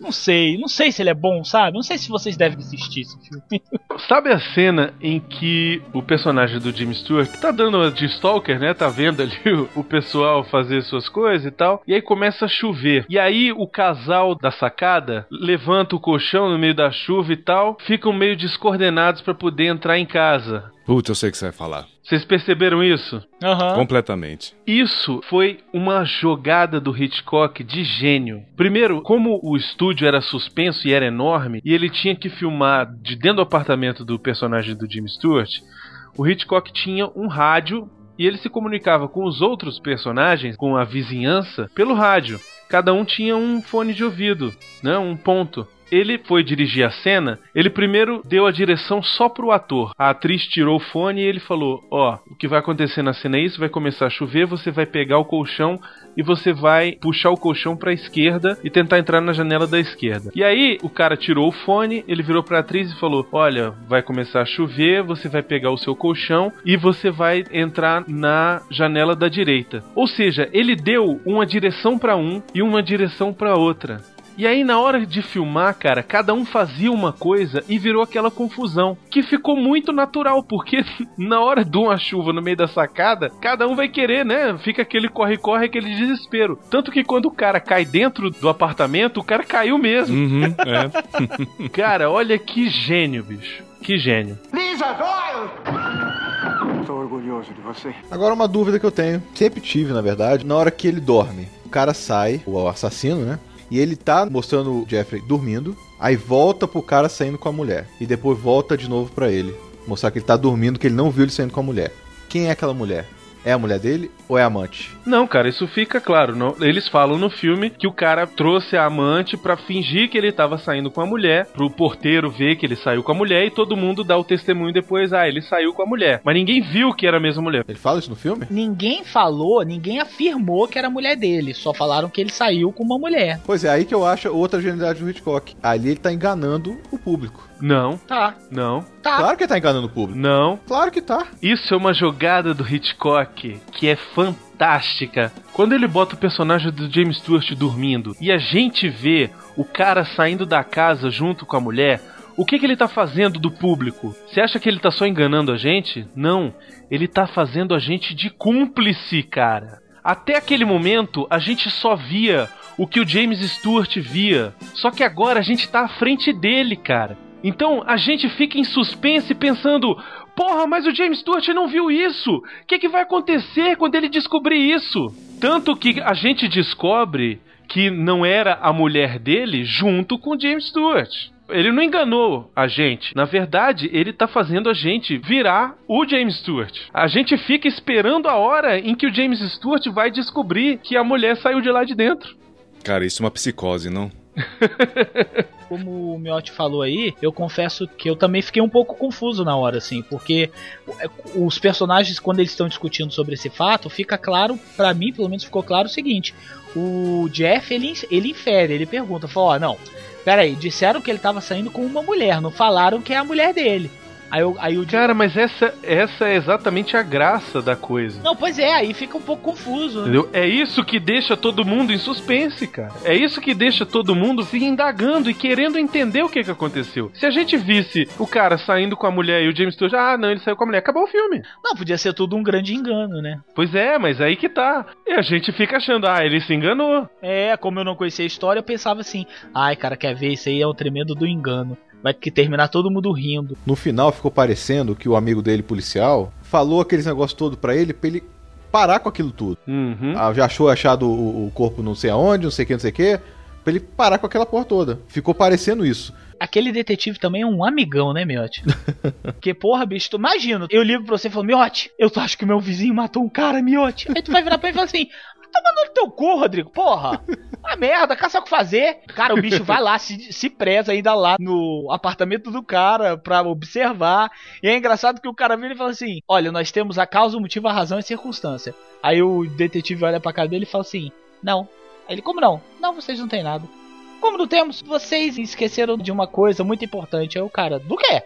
D: Não sei, não sei se ele é bom, sabe? Não sei se vocês devem assistir esse filme.
F: Sabe a cena em que o personagem do Jimmy Stewart tá dando uma de stalker, né? Tá vendo ali o, o pessoal fazer suas coisas e tal. E aí começa a chover. E aí o casal da sacada levanta o colchão no meio da chuva e tal. Ficam meio descoordenados pra poder entrar em casa.
G: Putz, eu sei o que você vai falar.
F: Vocês perceberam isso?
D: Aham.
G: Completamente.
F: Isso foi uma jogada do Hitchcock de gênio. Primeiro, como o estúdio era suspenso e era enorme, e ele tinha que filmar de dentro do apartamento do personagem do Jimmy Stewart, o Hitchcock tinha um rádio e ele se comunicava com os outros personagens, com a vizinhança, pelo rádio. Cada um tinha um fone de ouvido, né, um ponto. Ele foi dirigir a cena, ele primeiro deu a direção só pro ator. A atriz tirou o fone e ele falou: Ó, o que vai acontecer na cena é isso, vai começar a chover, você vai pegar o colchão e você vai puxar o colchão pra esquerda e tentar entrar na janela da esquerda. E aí o cara tirou o fone, ele virou pra atriz e falou: Olha, vai começar a chover, você vai pegar o seu colchão e você vai entrar na janela da direita. Ou seja, ele deu uma direção pra um e uma direção pra outra. E aí, na hora de filmar, cara, cada um fazia uma coisa e virou aquela confusão. Que ficou muito natural, porque na hora de uma chuva no meio da sacada, cada um vai querer, né? Fica aquele corre-corre, aquele desespero. Tanto que quando o cara cai dentro do apartamento, o cara caiu mesmo.
G: Uhum, é.
F: Cara, olha que gênio, bicho. Que gênio.
O: Lisa Doyle! orgulhoso de você.
E: Agora uma dúvida que eu tenho, sempre tive na verdade, na hora que ele dorme, o cara sai, o assassino, né? E ele tá mostrando o Jeffrey dormindo, aí volta pro cara saindo com a mulher. E depois volta de novo pra ele. Mostrar que ele tá dormindo, que ele não viu ele saindo com a mulher. Quem é aquela mulher? É a mulher dele ou é a amante?
F: Não, cara, isso fica claro. não- eles falam no filme que o cara trouxe a amante pra fingir que ele tava saindo com a mulher, pro porteiro ver que ele saiu com a mulher e todo mundo dá o testemunho depois, ah, ele saiu com a mulher. Mas ninguém viu que era a mesma mulher.
E: Ele fala isso no filme?
D: Ninguém falou, ninguém afirmou que era a mulher dele. Só falaram que ele saiu com uma mulher.
E: Pois é, aí que eu acho outra genialidade do Hitchcock. Ali ele tá enganando o público.
F: Não,
D: Tá.
F: não,
D: Tá.
E: Claro que ele tá enganando o público.
F: não.
E: Claro que tá.
F: Isso é uma jogada do Hitchcock que é fantástica. Quando ele bota o personagem do James Stewart dormindo e a gente vê o cara saindo da casa junto com a mulher, o que, que ele tá fazendo do público? Você acha que ele tá só enganando a gente? Não. Ele tá fazendo a gente de cúmplice, cara. Até aquele momento, a gente só via o que o James Stewart via. Só que agora a gente tá à frente dele, cara. Então a gente fica em suspense pensando: porra, mas o James Stewart não viu isso. O que, que vai acontecer quando ele descobrir isso? Tanto que a gente descobre que não era a mulher dele junto com James Stewart. Ele não enganou a gente. Na verdade, ele tá fazendo a gente virar o James Stewart. A gente fica esperando a hora em que o James Stewart vai descobrir que a mulher saiu de lá de dentro.
G: Cara, isso é uma psicose, não?
D: Como o Miotti falou aí, eu confesso que eu também fiquei um pouco confuso na hora, assim, porque os personagens, quando eles estão discutindo sobre esse fato, fica claro, pra mim, pelo menos ficou claro o seguinte: o Jeff ele, ele infere, ele pergunta, fala, ó, não, peraí, disseram que ele tava saindo com uma mulher, não falaram que é a mulher dele. Aí, eu, aí o
F: Cara, mas essa, essa é exatamente a graça da coisa.
D: Não, pois é, aí fica um pouco confuso. né?
F: Entendeu? É isso que deixa todo mundo em suspense, cara. É isso que deixa todo mundo se indagando e querendo entender o que, que aconteceu. Se a gente visse o cara saindo com a mulher e o James Stewart, ah, não, ele saiu com a mulher, acabou o filme.
D: Não, podia ser tudo um grande engano, né?
F: Pois é, mas aí que tá. E a gente fica achando, ah, ele se enganou.
D: É, como eu não conhecia a história, eu pensava assim: ai, cara, quer ver? Isso aí é um tremendo do engano. Vai que terminar todo mundo rindo.
E: No final ficou parecendo que o amigo dele, policial, falou aqueles negócios todo pra ele, pra ele parar com aquilo tudo.
F: Uhum.
E: Ah, já achou achado o, o corpo não sei aonde, não sei o que, não sei o que, pra ele parar com aquela porra toda. Ficou parecendo isso.
D: Aquele detetive também é um amigão, né, Miotti? Porque, porra, bicho, tu imagina, eu ligo pra você e falo, Miotti, eu acho que meu vizinho matou um cara, Miotti. Aí tu vai virar pra ele e falar assim, toma no teu cu, Rodrigo, porra. A merda, caça o que fazer. Cara, o bicho vai lá, se, se preza ainda lá no apartamento do cara pra observar. E é engraçado que o cara vira e fala assim: Olha, nós temos a causa, o motivo, a razão e a circunstância. Aí o detetive olha pra cara dele e fala assim: Não. Aí ele, como não? Não, vocês não têm nada. Como não temos? Vocês esqueceram de uma coisa muito importante. Aí o cara, do quê?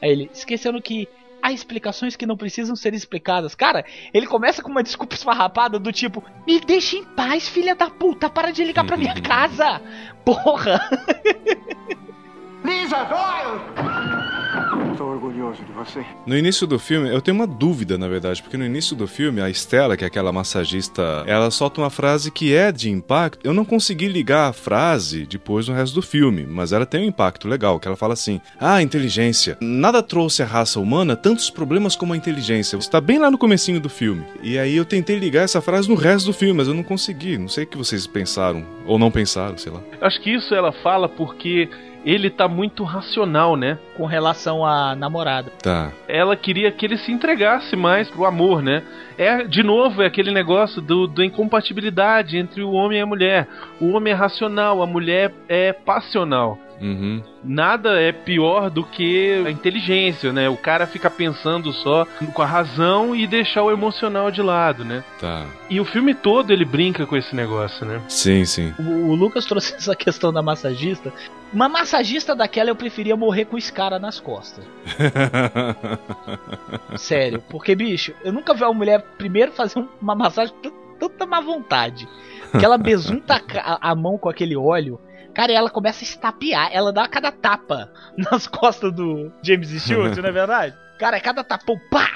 D: Aí ele, esqueceram que há explicações que não precisam ser explicadas. Cara, ele começa com uma desculpa esfarrapada do tipo: Me deixa em paz, filha da puta, para de ligar pra minha casa. Porra!
O: Lisa Doyle! Estou orgulhoso de você.
G: No início do filme, eu tenho uma dúvida, na verdade, porque no início do filme, a Estela, que é aquela massagista, ela solta uma frase que é de impacto. Eu não consegui ligar a frase depois no resto do filme, mas ela tem um impacto legal, que ela fala assim: Ah, inteligência. Nada trouxe à raça humana tantos problemas como a inteligência. Está bem lá no comecinho do filme. E aí eu tentei ligar essa frase no resto do filme, mas eu não consegui. Não sei o que vocês pensaram, ou não pensaram, sei lá.
F: Acho que isso ela fala porque ele tá muito racional, né?
D: Com relação à namorada.
G: Tá.
F: Ela queria que ele se entregasse mais pro amor, né? É, de novo, é aquele negócio do, da incompatibilidade entre o homem e a mulher. O homem é racional, a mulher é passional.
G: Uhum.
F: Nada é pior do que a inteligência, né? O cara fica pensando só com a razão e deixar o emocional de lado, né?
G: Tá.
F: E o filme todo ele brinca com esse negócio, né?
G: Sim, sim.
D: O, o Lucas trouxe essa questão da massagista. Uma massagista daquela eu preferia morrer com esse cara nas costas. Sério, porque, bicho, eu nunca vi uma mulher primeiro fazer uma massagem com tanta má vontade. Que ela besunta a, a mão com aquele óleo. Cara, e ela começa a estapear. Ela dá cada tapa nas costas do James Stewart, não é verdade? Cara, é cada tapão, pá,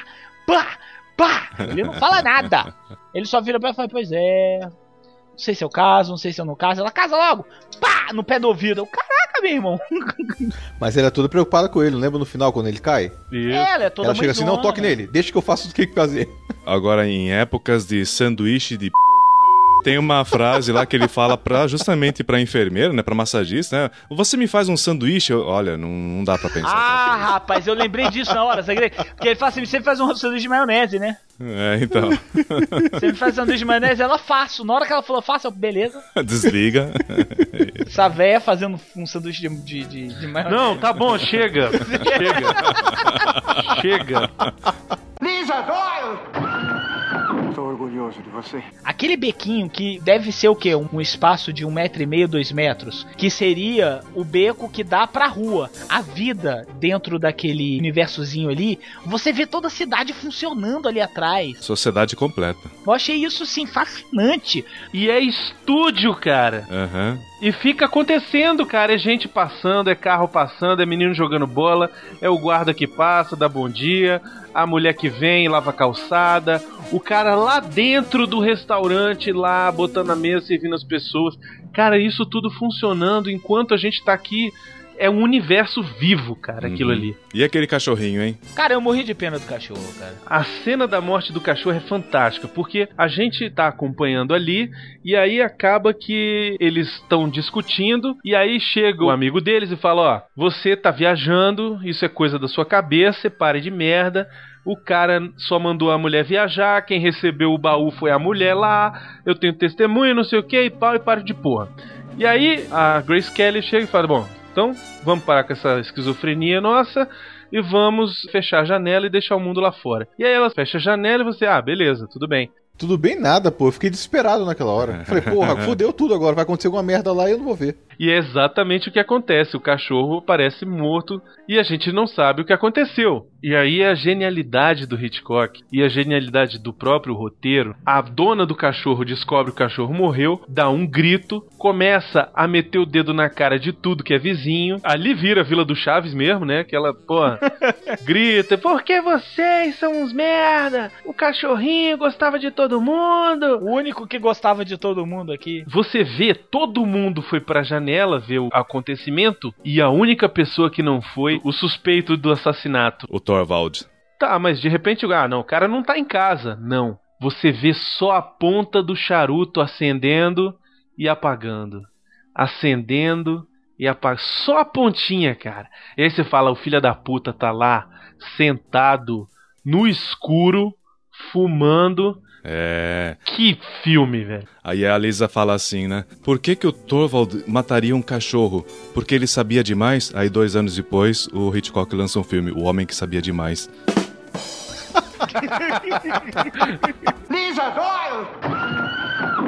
D: pá, pá. Ele não fala nada. Ele só vira pra ela e fala, pois é. Não sei se eu caso, não sei se eu não caso. Ela casa logo, pá, no pé do ouvido. Eu, Caraca, meu irmão.
E: Mas ela é toda preocupada com ele, não lembra no final quando ele cai?
D: Ela é toda
E: ela chega assim, não toque nele, deixa que eu faço o que fazer.
G: Agora, em épocas de sanduíche de p... tem uma frase lá que ele fala pra, justamente pra enfermeira, né, pra massagista, né? Você me faz um sanduíche? Eu- Olha, não, não dá pra pensar.
D: Ah, rapaz, eu lembrei disso na hora, sabe? Porque ele fala assim, você faz um sanduíche de maionese, né?
G: É, então.
D: Você me faz sanduíche de maionese, ela faço. Na hora que ela falou faço, eu, beleza.
G: Desliga.
D: Essa véia fazendo um sanduíche de, de, de, de maionese.
F: Não, tá bom, chega. chega. Chega.
O: Lisa Doyle! Orgulhoso de você.
D: Aquele bequinho que deve ser o quê? Um, espaço de um metro e meio, dois metros, que seria o beco que dá pra rua. A vida dentro daquele universozinho ali, você vê toda a cidade funcionando ali atrás.
G: Sociedade completa.
D: Eu achei isso, sim, fascinante.
F: E é estúdio, cara.
G: Aham.
F: E fica acontecendo, cara. É gente passando, é carro passando, é menino jogando bola, é o guarda que passa, dá bom dia, a mulher que vem, lava calçada, o cara lá dentro do restaurante, lá botando a mesa, servindo as pessoas. Cara, isso tudo funcionando enquanto a gente tá aqui. É um universo vivo, cara, aquilo
G: Uhum.
F: ali.
G: E aquele cachorrinho, hein?
D: Cara, eu morri de pena do cachorro, cara.
F: A cena da morte do cachorro é fantástica, porque a gente tá acompanhando ali e aí acaba que eles estão discutindo e aí chega o amigo deles e fala: Ó, você tá viajando, isso é coisa da sua cabeça, pare de merda. O cara só mandou a mulher viajar, quem recebeu o baú foi a mulher lá, eu tenho testemunha, não sei o que, e pau e para de porra. E aí a Grace Kelly chega e fala: Bom, então vamos parar com essa esquizofrenia nossa e vamos fechar a janela e deixar o mundo lá fora. E aí ela fecha a janela e você, ah, beleza, tudo bem.
E: Tudo bem nada, pô. Eu fiquei desesperado naquela hora. Falei, porra, fudeu tudo agora. Vai acontecer alguma merda lá e eu não vou ver.
F: E é exatamente o que acontece. O cachorro parece morto e a gente não sabe o que aconteceu. E aí a genialidade do Hitchcock e a genialidade do próprio roteiro. A dona do cachorro descobre que o cachorro morreu, dá um grito, começa a meter o dedo na cara de tudo que é vizinho. Ali vira a Vila do Chaves mesmo, né? Que ela, porra, grita: Por que vocês são uns merda? O cachorrinho gostava de todo mundo.
D: O único que gostava de todo mundo aqui.
F: Você vê, todo mundo foi pra janela ver o acontecimento e a única pessoa que não foi, o suspeito do assassinato.
G: O Thorvald.
F: Tá, mas de repente, ah, não, o cara não tá em casa. Não. Você vê só a ponta do charuto acendendo e apagando. Acendendo e apagando. Só a pontinha, cara. E aí você fala, o filho da puta tá lá, sentado, no escuro, fumando.
G: É.
F: Que filme, velho.
G: Aí a Lisa fala assim, né? Por que, que o Thorvald mataria um cachorro? Porque ele sabia demais? Aí, dois anos depois, o Hitchcock lança um filme, O Homem que Sabia Demais.
O: Lisa Doyle!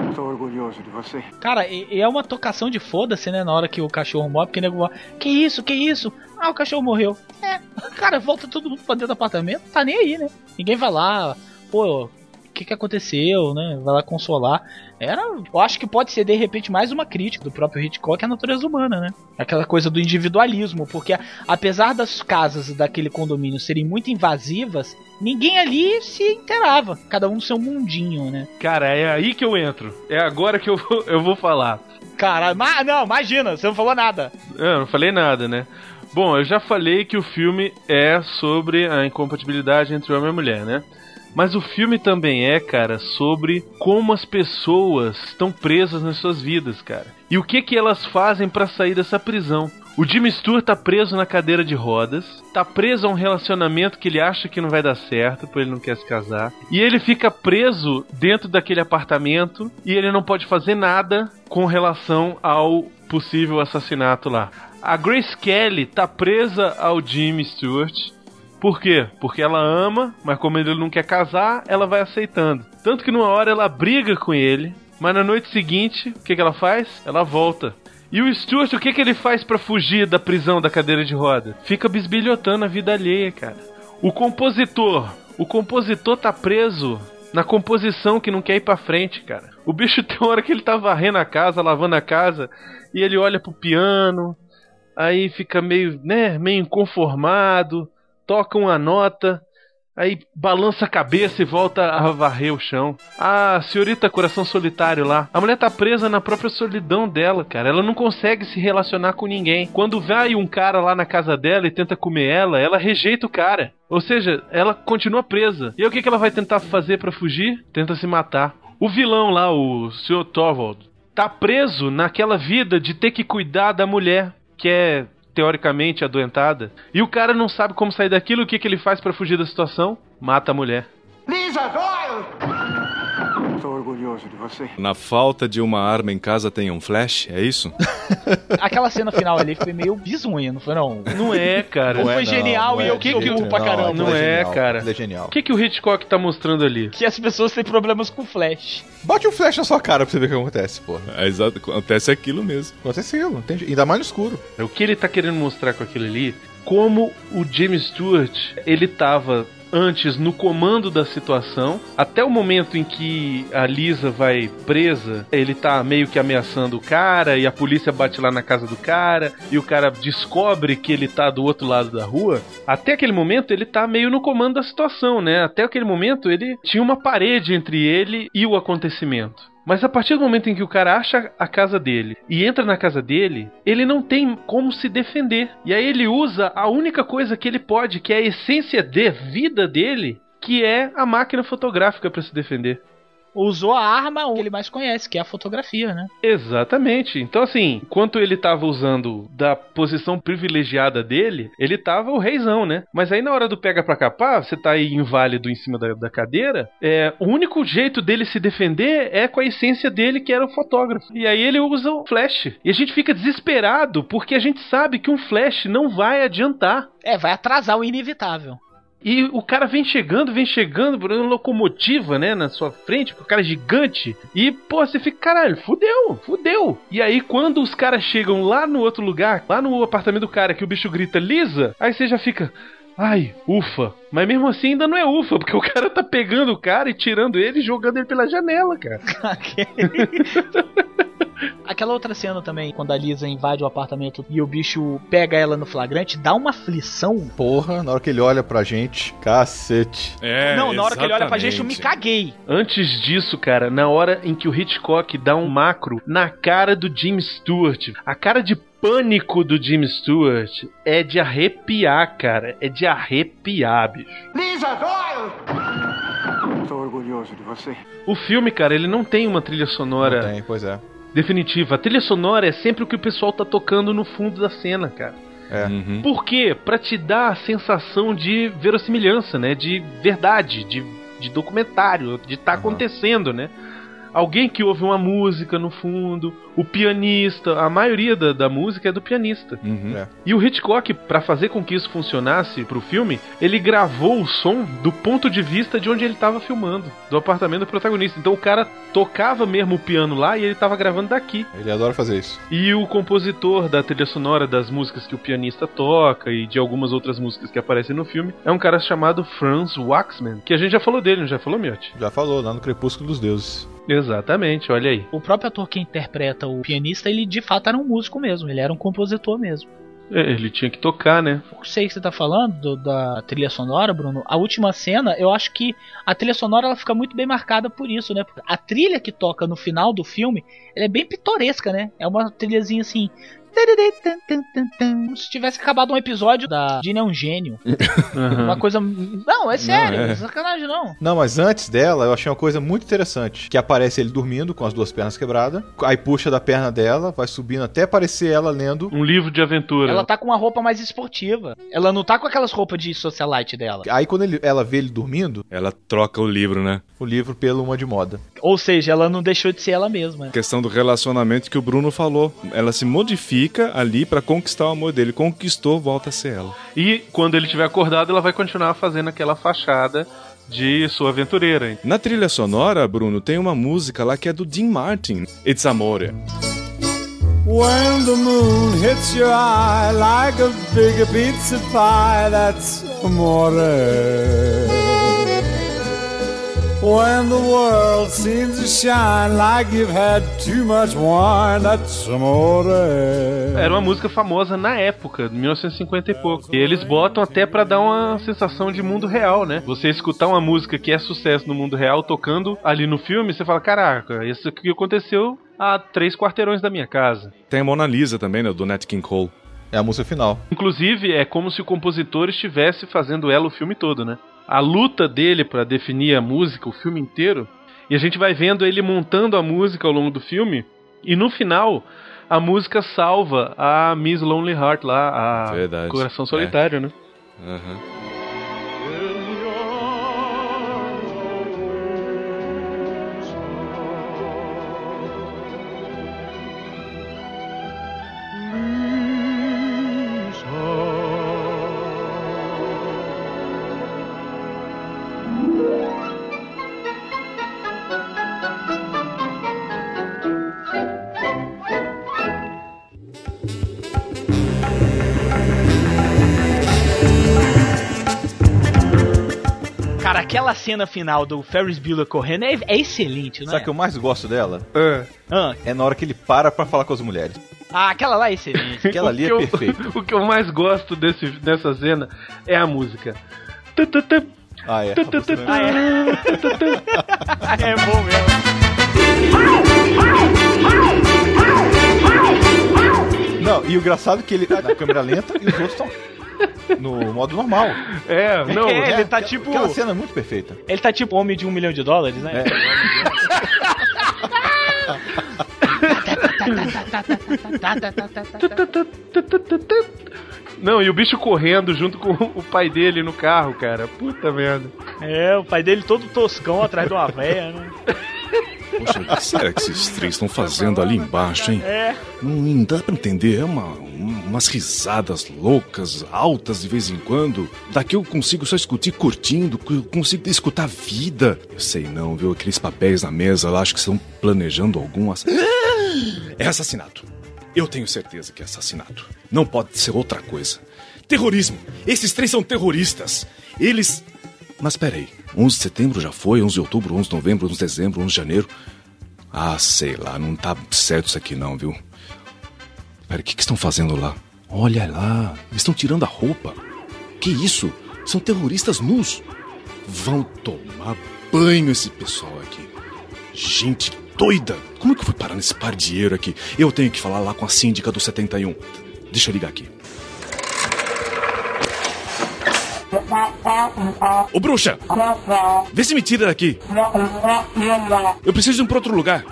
O: Estou orgulhoso de você.
D: Cara, e, e é uma tocação de foda-se, né? Na hora que o cachorro morre, porque o nego que isso, que isso? Ah, o cachorro morreu. É, cara, volta todo mundo pra dentro do apartamento, tá nem aí, né? Ninguém vai lá, pô, que que aconteceu, né? Vai lá consolar. Era, eu acho que pode ser de repente mais uma crítica do próprio Hitchcock à natureza humana, né? Aquela coisa do individualismo, porque apesar das casas daquele condomínio serem muito invasivas, ninguém ali se inteirava, cada um no seu mundinho, né?
F: Cara, é aí que eu entro. É agora que eu vou, eu vou falar.
D: Caralho, mas não, imagina, você não falou nada.
F: Eu não falei nada, né? Bom, eu já falei que o filme é sobre a incompatibilidade entre homem e mulher, né? Mas o filme também é, cara, sobre como as pessoas estão presas nas suas vidas, cara. E o que que elas fazem pra sair dessa prisão. O Jimmy Stewart tá preso na cadeira de rodas, tá preso a um relacionamento que ele acha que não vai dar certo, porque ele não quer se casar. E ele fica preso dentro daquele apartamento e ele não pode fazer nada com relação ao possível assassinato lá. A Grace Kelly tá presa ao Jimmy Stewart. Por quê? Porque ela ama, mas como ele não quer casar, ela vai aceitando. Tanto que numa hora ela briga com ele, mas na noite seguinte, o que, que ela faz? Ela volta. E o Stuart, o que, que ele faz pra fugir da prisão da cadeira de roda? Fica bisbilhotando a vida alheia, cara. O compositor, o compositor tá preso na composição que não quer ir pra frente, cara. O bicho tem hora que ele tá varrendo a casa, lavando a casa, e ele olha pro piano, aí fica meio, né, meio inconformado, toca uma nota, Aí balança a cabeça e volta a varrer o chão. A senhorita coração solitário lá. A mulher tá presa na própria solidão dela, cara. Ela não consegue se relacionar com ninguém. Quando vai um cara lá na casa dela e tenta comer ela, ela rejeita o cara. Ou seja, ela continua presa. E aí o que, que ela vai tentar fazer pra fugir? Tenta se matar. O vilão lá, o Sr. Torvald, tá preso naquela vida de ter que cuidar da mulher, que é teoricamente adoentada. E o cara não sabe como sair daquilo, o que, que ele faz pra fugir da situação? Mata a mulher.
O: Lisa Doyle! Estou orgulhoso de você.
G: Na falta de uma arma em casa tem um flash, é isso?
D: Aquela cena final ali foi meio bizonha, não foi não?
F: Não é, cara.
D: Ou foi genial e eu que
F: que
D: pra caramba.
F: Não é, cara.
E: Ele é genial.
F: O que, que o Hitchcock tá mostrando ali?
D: Que as pessoas têm problemas com flash.
E: Bote um flash na sua cara pra você ver o que acontece, porra.
G: É exato, acontece aquilo mesmo.
E: Acontece aquilo, entende? Ainda mais no escuro.
F: O que ele tá querendo mostrar com aquilo ali? Como o James Stewart, ele tava antes no comando da situação, até o momento em que a Lisa vai presa, ele tá meio que ameaçando o cara e a polícia bate lá na casa do cara e o cara descobre que ele tá do outro lado da rua. Até aquele momento ele tá meio no comando da situação, né? Até aquele momento ele tinha uma parede entre ele e o acontecimento. Mas a partir do momento em que o cara acha a casa dele e entra na casa dele, ele não tem como se defender. E aí ele usa a única coisa que ele pode, que é a essência de vida dele, que é a máquina fotográfica para se defender.
D: Usou a arma que ele mais conhece, que é a fotografia, né?
F: Exatamente. Então, assim, enquanto ele tava usando da posição privilegiada dele, ele tava o reizão, né? Mas aí na hora do pega pra capar, você tá aí inválido em cima da, da cadeira, é, o único jeito dele se defender é com a essência dele, que era o fotógrafo. E aí ele usa o flash. E a gente fica desesperado, porque a gente sabe que um flash não vai adiantar.
D: É, vai atrasar o inevitável.
F: E o cara vem chegando, vem chegando, por uma locomotiva, né, na sua frente, com o cara gigante. E, pô, você fica, caralho, fudeu, fudeu. E aí, quando os caras chegam lá no outro lugar, lá no apartamento do cara, que o bicho grita Lisa, aí você já fica. Ai, ufa. Mas mesmo assim ainda não é ufa, porque o cara tá pegando o cara e tirando ele e jogando ele pela janela, cara.
D: Aquela outra cena também, quando a Lisa invade o apartamento e o bicho pega ela no flagrante, dá uma aflição.
E: Porra, na hora que ele olha pra gente, cacete.
G: É,
D: não, na hora que ele olha pra gente, eu me caguei.
F: Antes disso, cara, na hora em que o Hitchcock dá um macro na cara do Jim Stewart, a cara de pânico do Jim Stewart é de arrepiar, cara. É de arrepiar, bicho.
O: Lisa Doyle! Estou orgulhoso de você.
F: O filme, cara, ele não tem uma trilha sonora
E: Não tem, pois é.
F: definitiva. A trilha sonora é sempre o que o pessoal tá tocando no fundo da cena, cara.
E: É.
F: Por quê? Pra te dar a sensação de verossimilhança, né? De verdade, de, de documentário, de tá acontecendo, né? Alguém que ouve uma música no fundo, o pianista, a maioria da, da música é do pianista.
E: É.
F: E o Hitchcock, pra fazer com que isso funcionasse pro filme, ele gravou o som do ponto de vista de onde ele tava filmando, do apartamento do protagonista. Então o cara tocava mesmo o piano lá e ele tava gravando daqui.
E: Ele adora fazer isso.
F: E o compositor da trilha sonora das músicas que o pianista toca e de algumas outras músicas que aparecem no filme é um cara chamado Franz Waxman, que a gente já falou dele, não já falou, Miotti?
E: Já falou, lá no Crepúsculo dos Deuses.
F: Exatamente, olha aí.
D: O próprio ator que interpreta o pianista, ele de fato era um músico mesmo, ele era um compositor mesmo.
F: É, Ele tinha que tocar, né?
D: Eu sei que você tá falando do- da trilha sonora, Bruno. A última cena, eu acho que a trilha sonora ela fica muito bem marcada por isso, né? A trilha que toca no final do filme, ela é bem pitoresca, né? É uma trilhazinha assim. Como se tivesse acabado um episódio da Dina é um gênio. Uma coisa. Não, é sério,
E: é.
D: não é sacanagem não.
E: Não, mas antes dela, eu achei uma coisa muito interessante. Que aparece ele dormindo com as duas pernas quebradas. Aí puxa da perna dela, vai subindo até aparecer ela lendo.
F: Um livro de aventura.
D: Ela tá com uma roupa mais esportiva. Ela não tá com aquelas roupas de socialite dela.
E: Aí quando ele- ela vê ele dormindo,
G: Ela troca o livro, né?
E: o livro pelo uma de moda.
D: Ou seja, ela não deixou de ser ela mesma.
G: Questão do relacionamento que o Bruno falou. Ela se modifica ali pra conquistar o amor dele. Conquistou, volta a ser ela.
F: E quando ele tiver acordado, ela vai continuar fazendo aquela fachada de sua aventureira.
G: Na trilha sonora, Bruno, tem uma música lá que é do Dean Martin. It's Amore.
R: When the moon hits your eye like a big pizza pie, that's amore. When the world seems to shine like you've had too much wine, that's amore.
F: Era uma música famosa na época, de 1950 e pouco. E eles botam até pra dar uma sensação de mundo real, né? Você escutar uma música que é sucesso no mundo real tocando ali no filme, você fala: caraca, isso aqui aconteceu a três quarteirões da minha casa.
G: Tem a Mona Lisa também, né? Do Nat King Cole.
E: É a música final.
F: Inclusive, é como se o compositor estivesse fazendo ela o filme todo, né? A luta dele pra definir a música, o filme inteiro, e a gente vai vendo ele montando a música ao longo do filme, e no final, a música salva a Miss Lonely Heart lá, a
G: Verdade.
F: Coração Solitário, né?
G: Aham.
D: Aquela cena final do Ferris Bueller correndo é, é excelente, não
E: Sabe
D: é?
E: o que eu mais gosto dela?
D: Ah.
E: É na hora que ele para pra falar com as mulheres.
D: Ah, aquela lá é excelente.
E: Aquela ali é
F: eu-
E: perfeita.
F: O que eu mais gosto desse, dessa cena é a música.
E: Ah, é.
F: Tu.
D: Ah, é bom mesmo.
E: Não, e o engraçado é que ele tá na câmera lenta e os outros estão no modo normal.
F: É, não.
D: É, ele tá
E: aquela-
D: tipo-
E: Aquela cena é muito perfeita.
D: Ele tá tipo homem de um milhão de dólares, né?
F: Não, e o bicho correndo junto com o pai dele no carro, cara. Puta merda.
D: É, o pai dele todo toscão atrás de uma véia, né?
G: Poxa, o que será que esses três estão fazendo ali embaixo, hein?
D: É.
G: Não, dá pra entender. É uma, umas risadas loucas, altas de vez em quando. Daqui eu consigo só escutar curtindo, eu consigo escutar a vida. Eu sei não, viu? Aqueles papéis na mesa lá, acho que estão planejando algum ass... É assassinato. Eu tenho certeza que é assassinato. Não pode ser outra coisa. Terrorismo. Esses três são terroristas. Eles. Mas peraí. 11 de setembro já foi, 11 de outubro, 11 de novembro, 11 de dezembro, 11 de janeiro. Ah, sei lá, não tá certo isso aqui não, viu? Pera, o que, que estão fazendo lá? Olha lá, eles estão tirando a roupa. Que isso? São terroristas nus. Vão tomar banho esse pessoal aqui. Gente doida! Como é que eu fui parar nesse pardieiro aqui? Eu tenho que falar lá com a síndica do 71. Deixa eu ligar aqui. Ô bruxa! Vê se me tira daqui! Eu preciso ir pra outro lugar!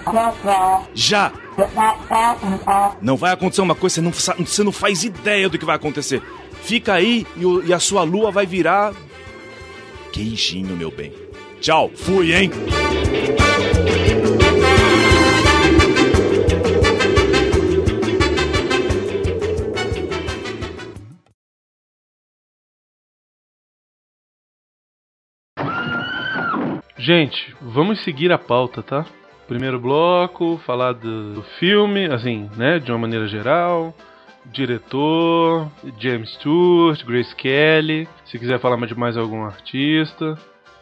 G: Já! Não vai acontecer uma coisa, você não, você não faz ideia do que vai acontecer. Fica aí e, o- e a sua lua vai virar. Queijinho, meu bem. Tchau, fui, hein?
F: Gente, vamos seguir a pauta, tá? Primeiro bloco, falar do, do filme, assim, né, de uma maneira geral. Diretor, James Stewart, Grace Kelly. Se quiser falar mais de mais algum artista.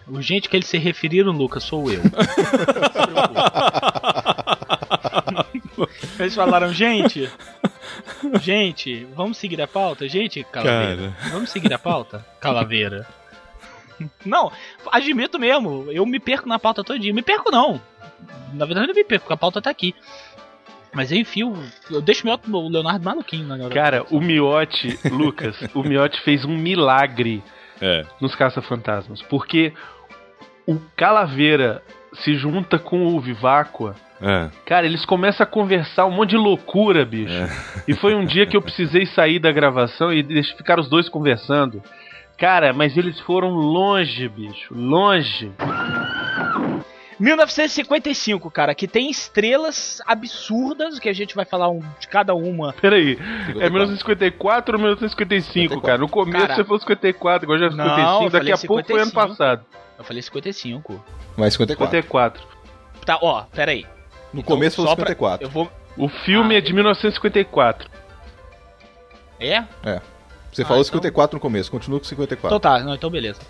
D: O gente que eles se referiram, Lucas, sou eu. eles falaram, gente. Gente, vamos seguir a pauta? Gente, calaveira. Vamos seguir a pauta? Calaveira. Não, admito mesmo, eu me perco na pauta todo dia. Me perco não. Na verdade eu não me perco, porque a pauta tá aqui. Mas eu enfio, eu deixo o Leonardo maluquinho na hora.
F: Cara, o Miotti, Lucas, o Miotti fez um milagre
G: É.
F: nos Caça-Fantasmas. Porque o Calaveira se junta com o Viváqua.
G: É.
F: Cara, eles começam a conversar um monte de loucura, bicho. E foi um dia que eu precisei sair da gravação e deixar ficar os dois conversando. Cara, mas eles foram longe, bicho. Longe.
D: 1955, cara, que tem estrelas absurdas, que a gente vai falar um, de cada uma.
F: Peraí, é 1954 ou 1955, cara? No começo
D: Cara.
F: você falou 54, agora já é
D: Não,
F: 55,
D: eu
F: daqui a pouco foi ano
D: 55.
F: passado.
D: Eu falei 55.
E: Mas 54.
F: 54.
D: Tá, ó, pera aí.
E: No começo foi
D: só pra-
E: 54.
D: Eu vou...
F: O filme é de 1954.
D: É?
E: É. Você
D: Ah,
E: falou
D: então-
E: 54 no começo, continua com 54.
D: Então tá, não, então beleza.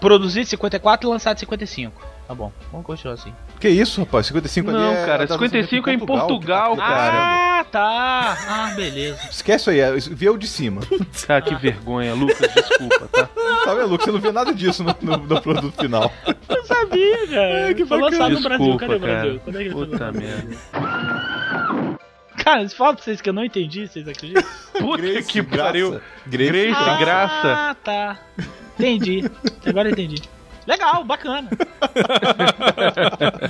D: Produzido em 54 e lançado em 55. Tá bom, vamos continuar assim.
E: Que isso, rapaz? 55 ali
F: Não,
E: é.
F: cara,
E: a data
F: 55 é em Portugal, cara.
D: Ah, tá. Ah, beleza.
E: Esquece aí, é, vê o de cima.
F: Cara, que vergonha, Lucas, desculpa, tá?
E: Tá vendo, Lucas? Você não vê nada disso no, no- no produto final.
D: Eu sabia, cara.
E: que
D: Foi lançado no Brasil. Cadê o
F: cara.
D: Brasil? Quando é que ele foi
F: Puta merda.
D: Cara, eu falo pra vocês que eu não entendi, vocês acreditam?
F: Puta
E: Grace,
F: que
E: graça.
F: pariu.
E: Grace,
F: Grace, graça.
D: Ah, tá. Entendi. Agora eu entendi. Legal, bacana.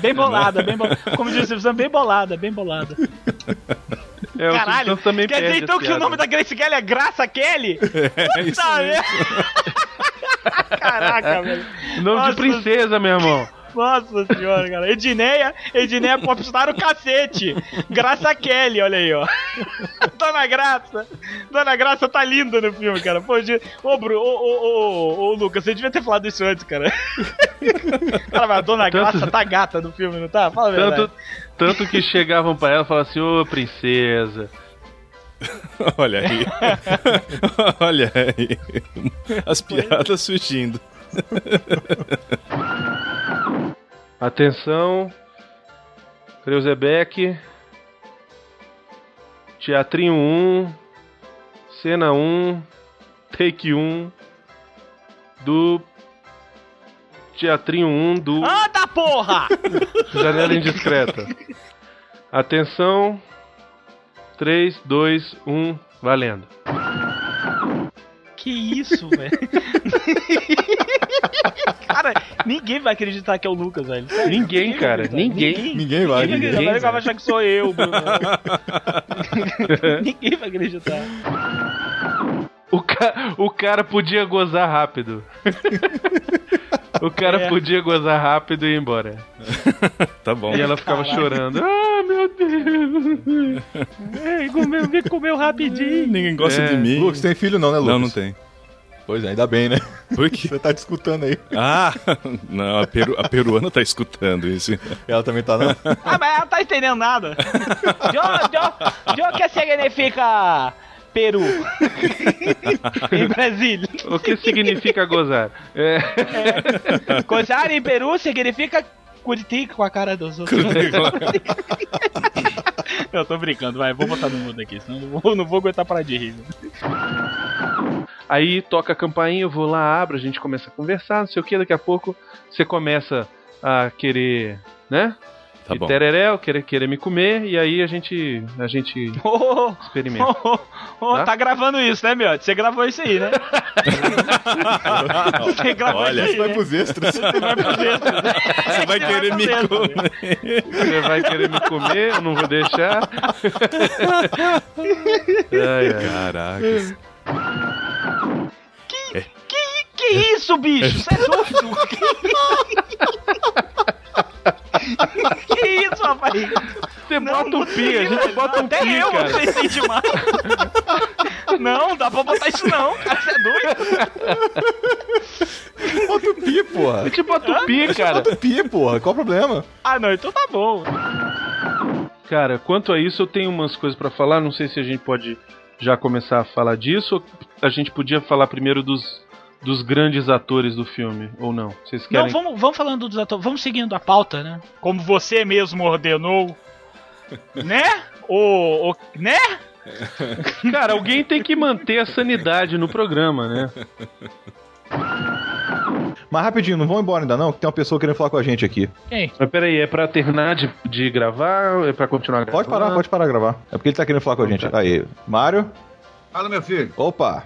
D: bem bolada, bem bolada. Como disse o bem bolada, bem bolada.
F: É,
D: Caralho,
F: também
D: quer dizer então que o nome da Grace Kelly é Graça Kelly?
F: É, isso
D: Puta merda. Caraca, velho.
F: Nome
D: Nossa,
F: de princesa, meu irmão.
D: Nossa senhora, cara. Edneia, Edneia Popstar o cacete. Graça Kelly, olha aí, ó. Dona Graça. Dona Graça tá linda no filme, cara. Pô, de... Ô, Bru, ô, ô, ô, ô, Lucas, você devia ter falado isso antes, cara. Cara, mas a Dona
F: Tanto-
D: Graça tá gata no filme, não tá? Fala a verdade.
F: Tanto, tanto que chegavam pra ela e falavam assim, ô princesa.
G: Olha aí. Olha aí. As piadas surgindo.
F: Atenção. Creuzebeck. Teatrinho 1. Cena 1. Take 1. Do. Teatrinho 1 do.
D: Anda, porra!
F: Janela indiscreta. Atenção. 3, 2, 1. Valendo.
D: Que isso, velho? cara, ninguém vai acreditar que é o Lucas, velho.
F: Ninguém,
D: vai
F: cara,
D: acreditar.
F: ninguém.
E: Ninguém vai.
D: Ninguém,
E: Ninguém,
D: vai,
F: velho.
D: vai achar que sou eu, Bruno. ninguém vai acreditar.
F: O, ca... o cara podia gozar rápido. o cara
D: É.
F: podia gozar rápido e ir embora.
G: Tá bom.
F: E ela ficava
D: Caralho.
F: chorando. Ah, meu Deus.
D: É, comeu, me comeu rapidinho.
G: Ninguém gosta
F: É.
G: de mim.
E: Lucas, tem filho não, né, Lucas?
G: Não, não tem.
E: Pois é, ainda bem, né?
G: Por quê?
E: Você tá discutando aí.
G: Ah, não, a, peru- a peruana tá escutando isso.
E: Ela também tá, não?
D: Ah, mas ela não tá entendendo nada. Jo, jo, jo que significa Peru? em Brasília.
F: O que significa gozar? É.
D: Gozar em Peru significa Curitiba com a cara dos outros. Eu tô brincando, vai, vou botar no mudo aqui, senão não vou, não vou aguentar parar de rir.
F: Aí toca a campainha, eu vou lá, abro, a gente começa a conversar, não sei o que, daqui a pouco você começa a querer, né?
G: Tá
F: E
G: bom.
F: tereréu, querer, querer me comer, e aí a gente. A gente
D: Ô,
F: experimenta.
D: ô, ô,
F: Tá?
D: tá gravando isso, né, Miotti? Você gravou isso aí, né? Você gravou
G: Olha,
D: isso aí,
E: Vai
D: né?
E: pros extras.
D: Você vai pros extras, né?
G: Você vai querer me comer.
F: Você vai querer me comer, eu não vou deixar. ai, ai.
G: Caraca.
D: Que, que isso, bicho? Você é doido? Que, isso, rapaz?
F: Você bota um pi, a gente bota um
D: Até
F: pi,
D: eu
F: cara.
D: pensei demais. Não, dá pra botar isso não, cara. Você é doido?
E: Bota o pi, porra.
F: A gente bota um pi, cara.
E: Bota o pi, porra. Qual o problema?
D: Ah, não, então tá bom.
F: Cara, quanto a isso, eu tenho umas coisas pra falar. Não sei se a gente pode já começar a falar disso. Ou a gente podia falar primeiro dos, dos grandes atores do filme, ou não? Vocês querem?
D: Não, vamos, vamos falando dos atores, vamos seguindo a pauta, né? Como você mesmo ordenou, né? O, o né?
F: Cara, alguém tem que manter a sanidade no programa, né?
E: Mas rapidinho, não vão embora ainda não, que tem uma pessoa querendo falar com a gente aqui.
D: Quem?
F: Mas peraí, é pra terminar de, de gravar ou é pra continuar
E: Pode parar, pode parar de gravar. É porque ele tá querendo falar com a gente. Aí, Mário?
S: Fala, meu filho.
E: Opa!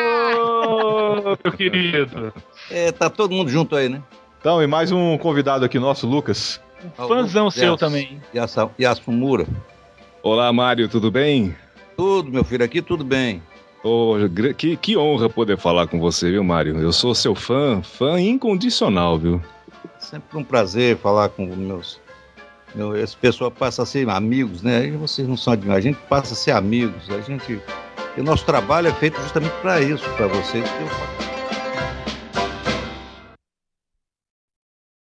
F: Ô, meu querido.
S: É, tá todo mundo junto aí, né?
E: Então, e mais um convidado aqui nosso, Lucas.
D: Fãzão seu também.
S: Yasa- Yasumura.
G: Olá, Mário, tudo bem?
S: Tudo, meu filho, aqui tudo bem.
G: Gra- que, que honra poder falar com você, viu, Mário? Eu sou seu fã, fã incondicional, viu?
S: Sempre um prazer falar com meus. Meu, esse pessoal passa a ser amigos, né? E vocês não são de a gente passa a ser amigos. A gente. E o nosso trabalho é feito justamente para isso, para vocês. que eu-